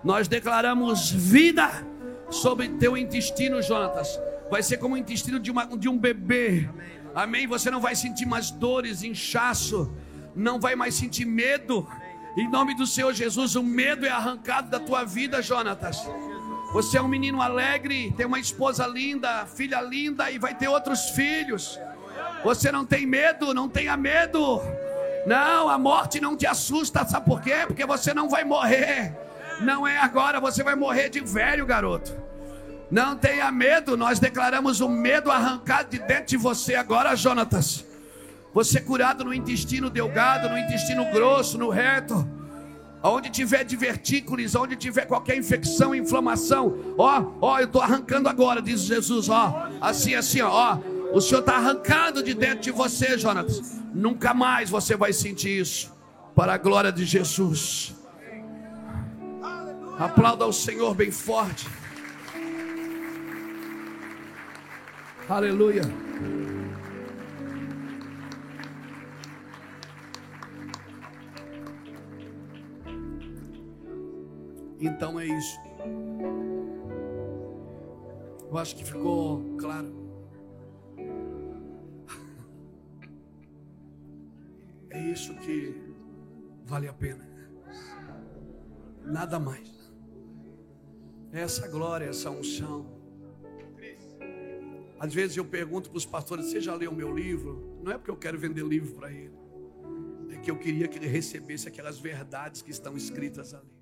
Nós declaramos vida sobre teu intestino, Jonatas. Vai ser como o intestino de, uma, de um bebê. Amém. Você não vai sentir mais dores, inchaço, não vai mais sentir medo. Em nome do Senhor Jesus, o medo é arrancado da tua vida, Jonatas. Você é um menino alegre, tem uma esposa linda, filha linda e vai ter outros filhos. Você não tem medo, não tenha medo. Não, a morte não te assusta, sabe por quê? Porque você não vai morrer. Não é agora, você vai morrer de velho, garoto. Não tenha medo, nós declaramos o medo arrancado de dentro de você agora, Jonatas. Você curado no intestino delgado, no intestino grosso, no reto. Onde tiver divertículos, onde tiver qualquer infecção, inflamação, ó, ó, eu estou arrancando agora, diz Jesus, ó, assim, assim, ó, o Senhor está arrancando de dentro de você, Jonas. Nunca mais você vai sentir isso. Para a glória de Jesus. Aplauda ao Senhor bem forte. Aleluia. Então é isso. Eu acho que ficou claro. É isso que vale a pena. Nada mais. Essa glória, essa unção. Às vezes eu pergunto para os pastores: Você já leu o meu livro? Não é porque eu quero vender livro para ele, é que eu queria que ele recebesse aquelas verdades que estão escritas ali.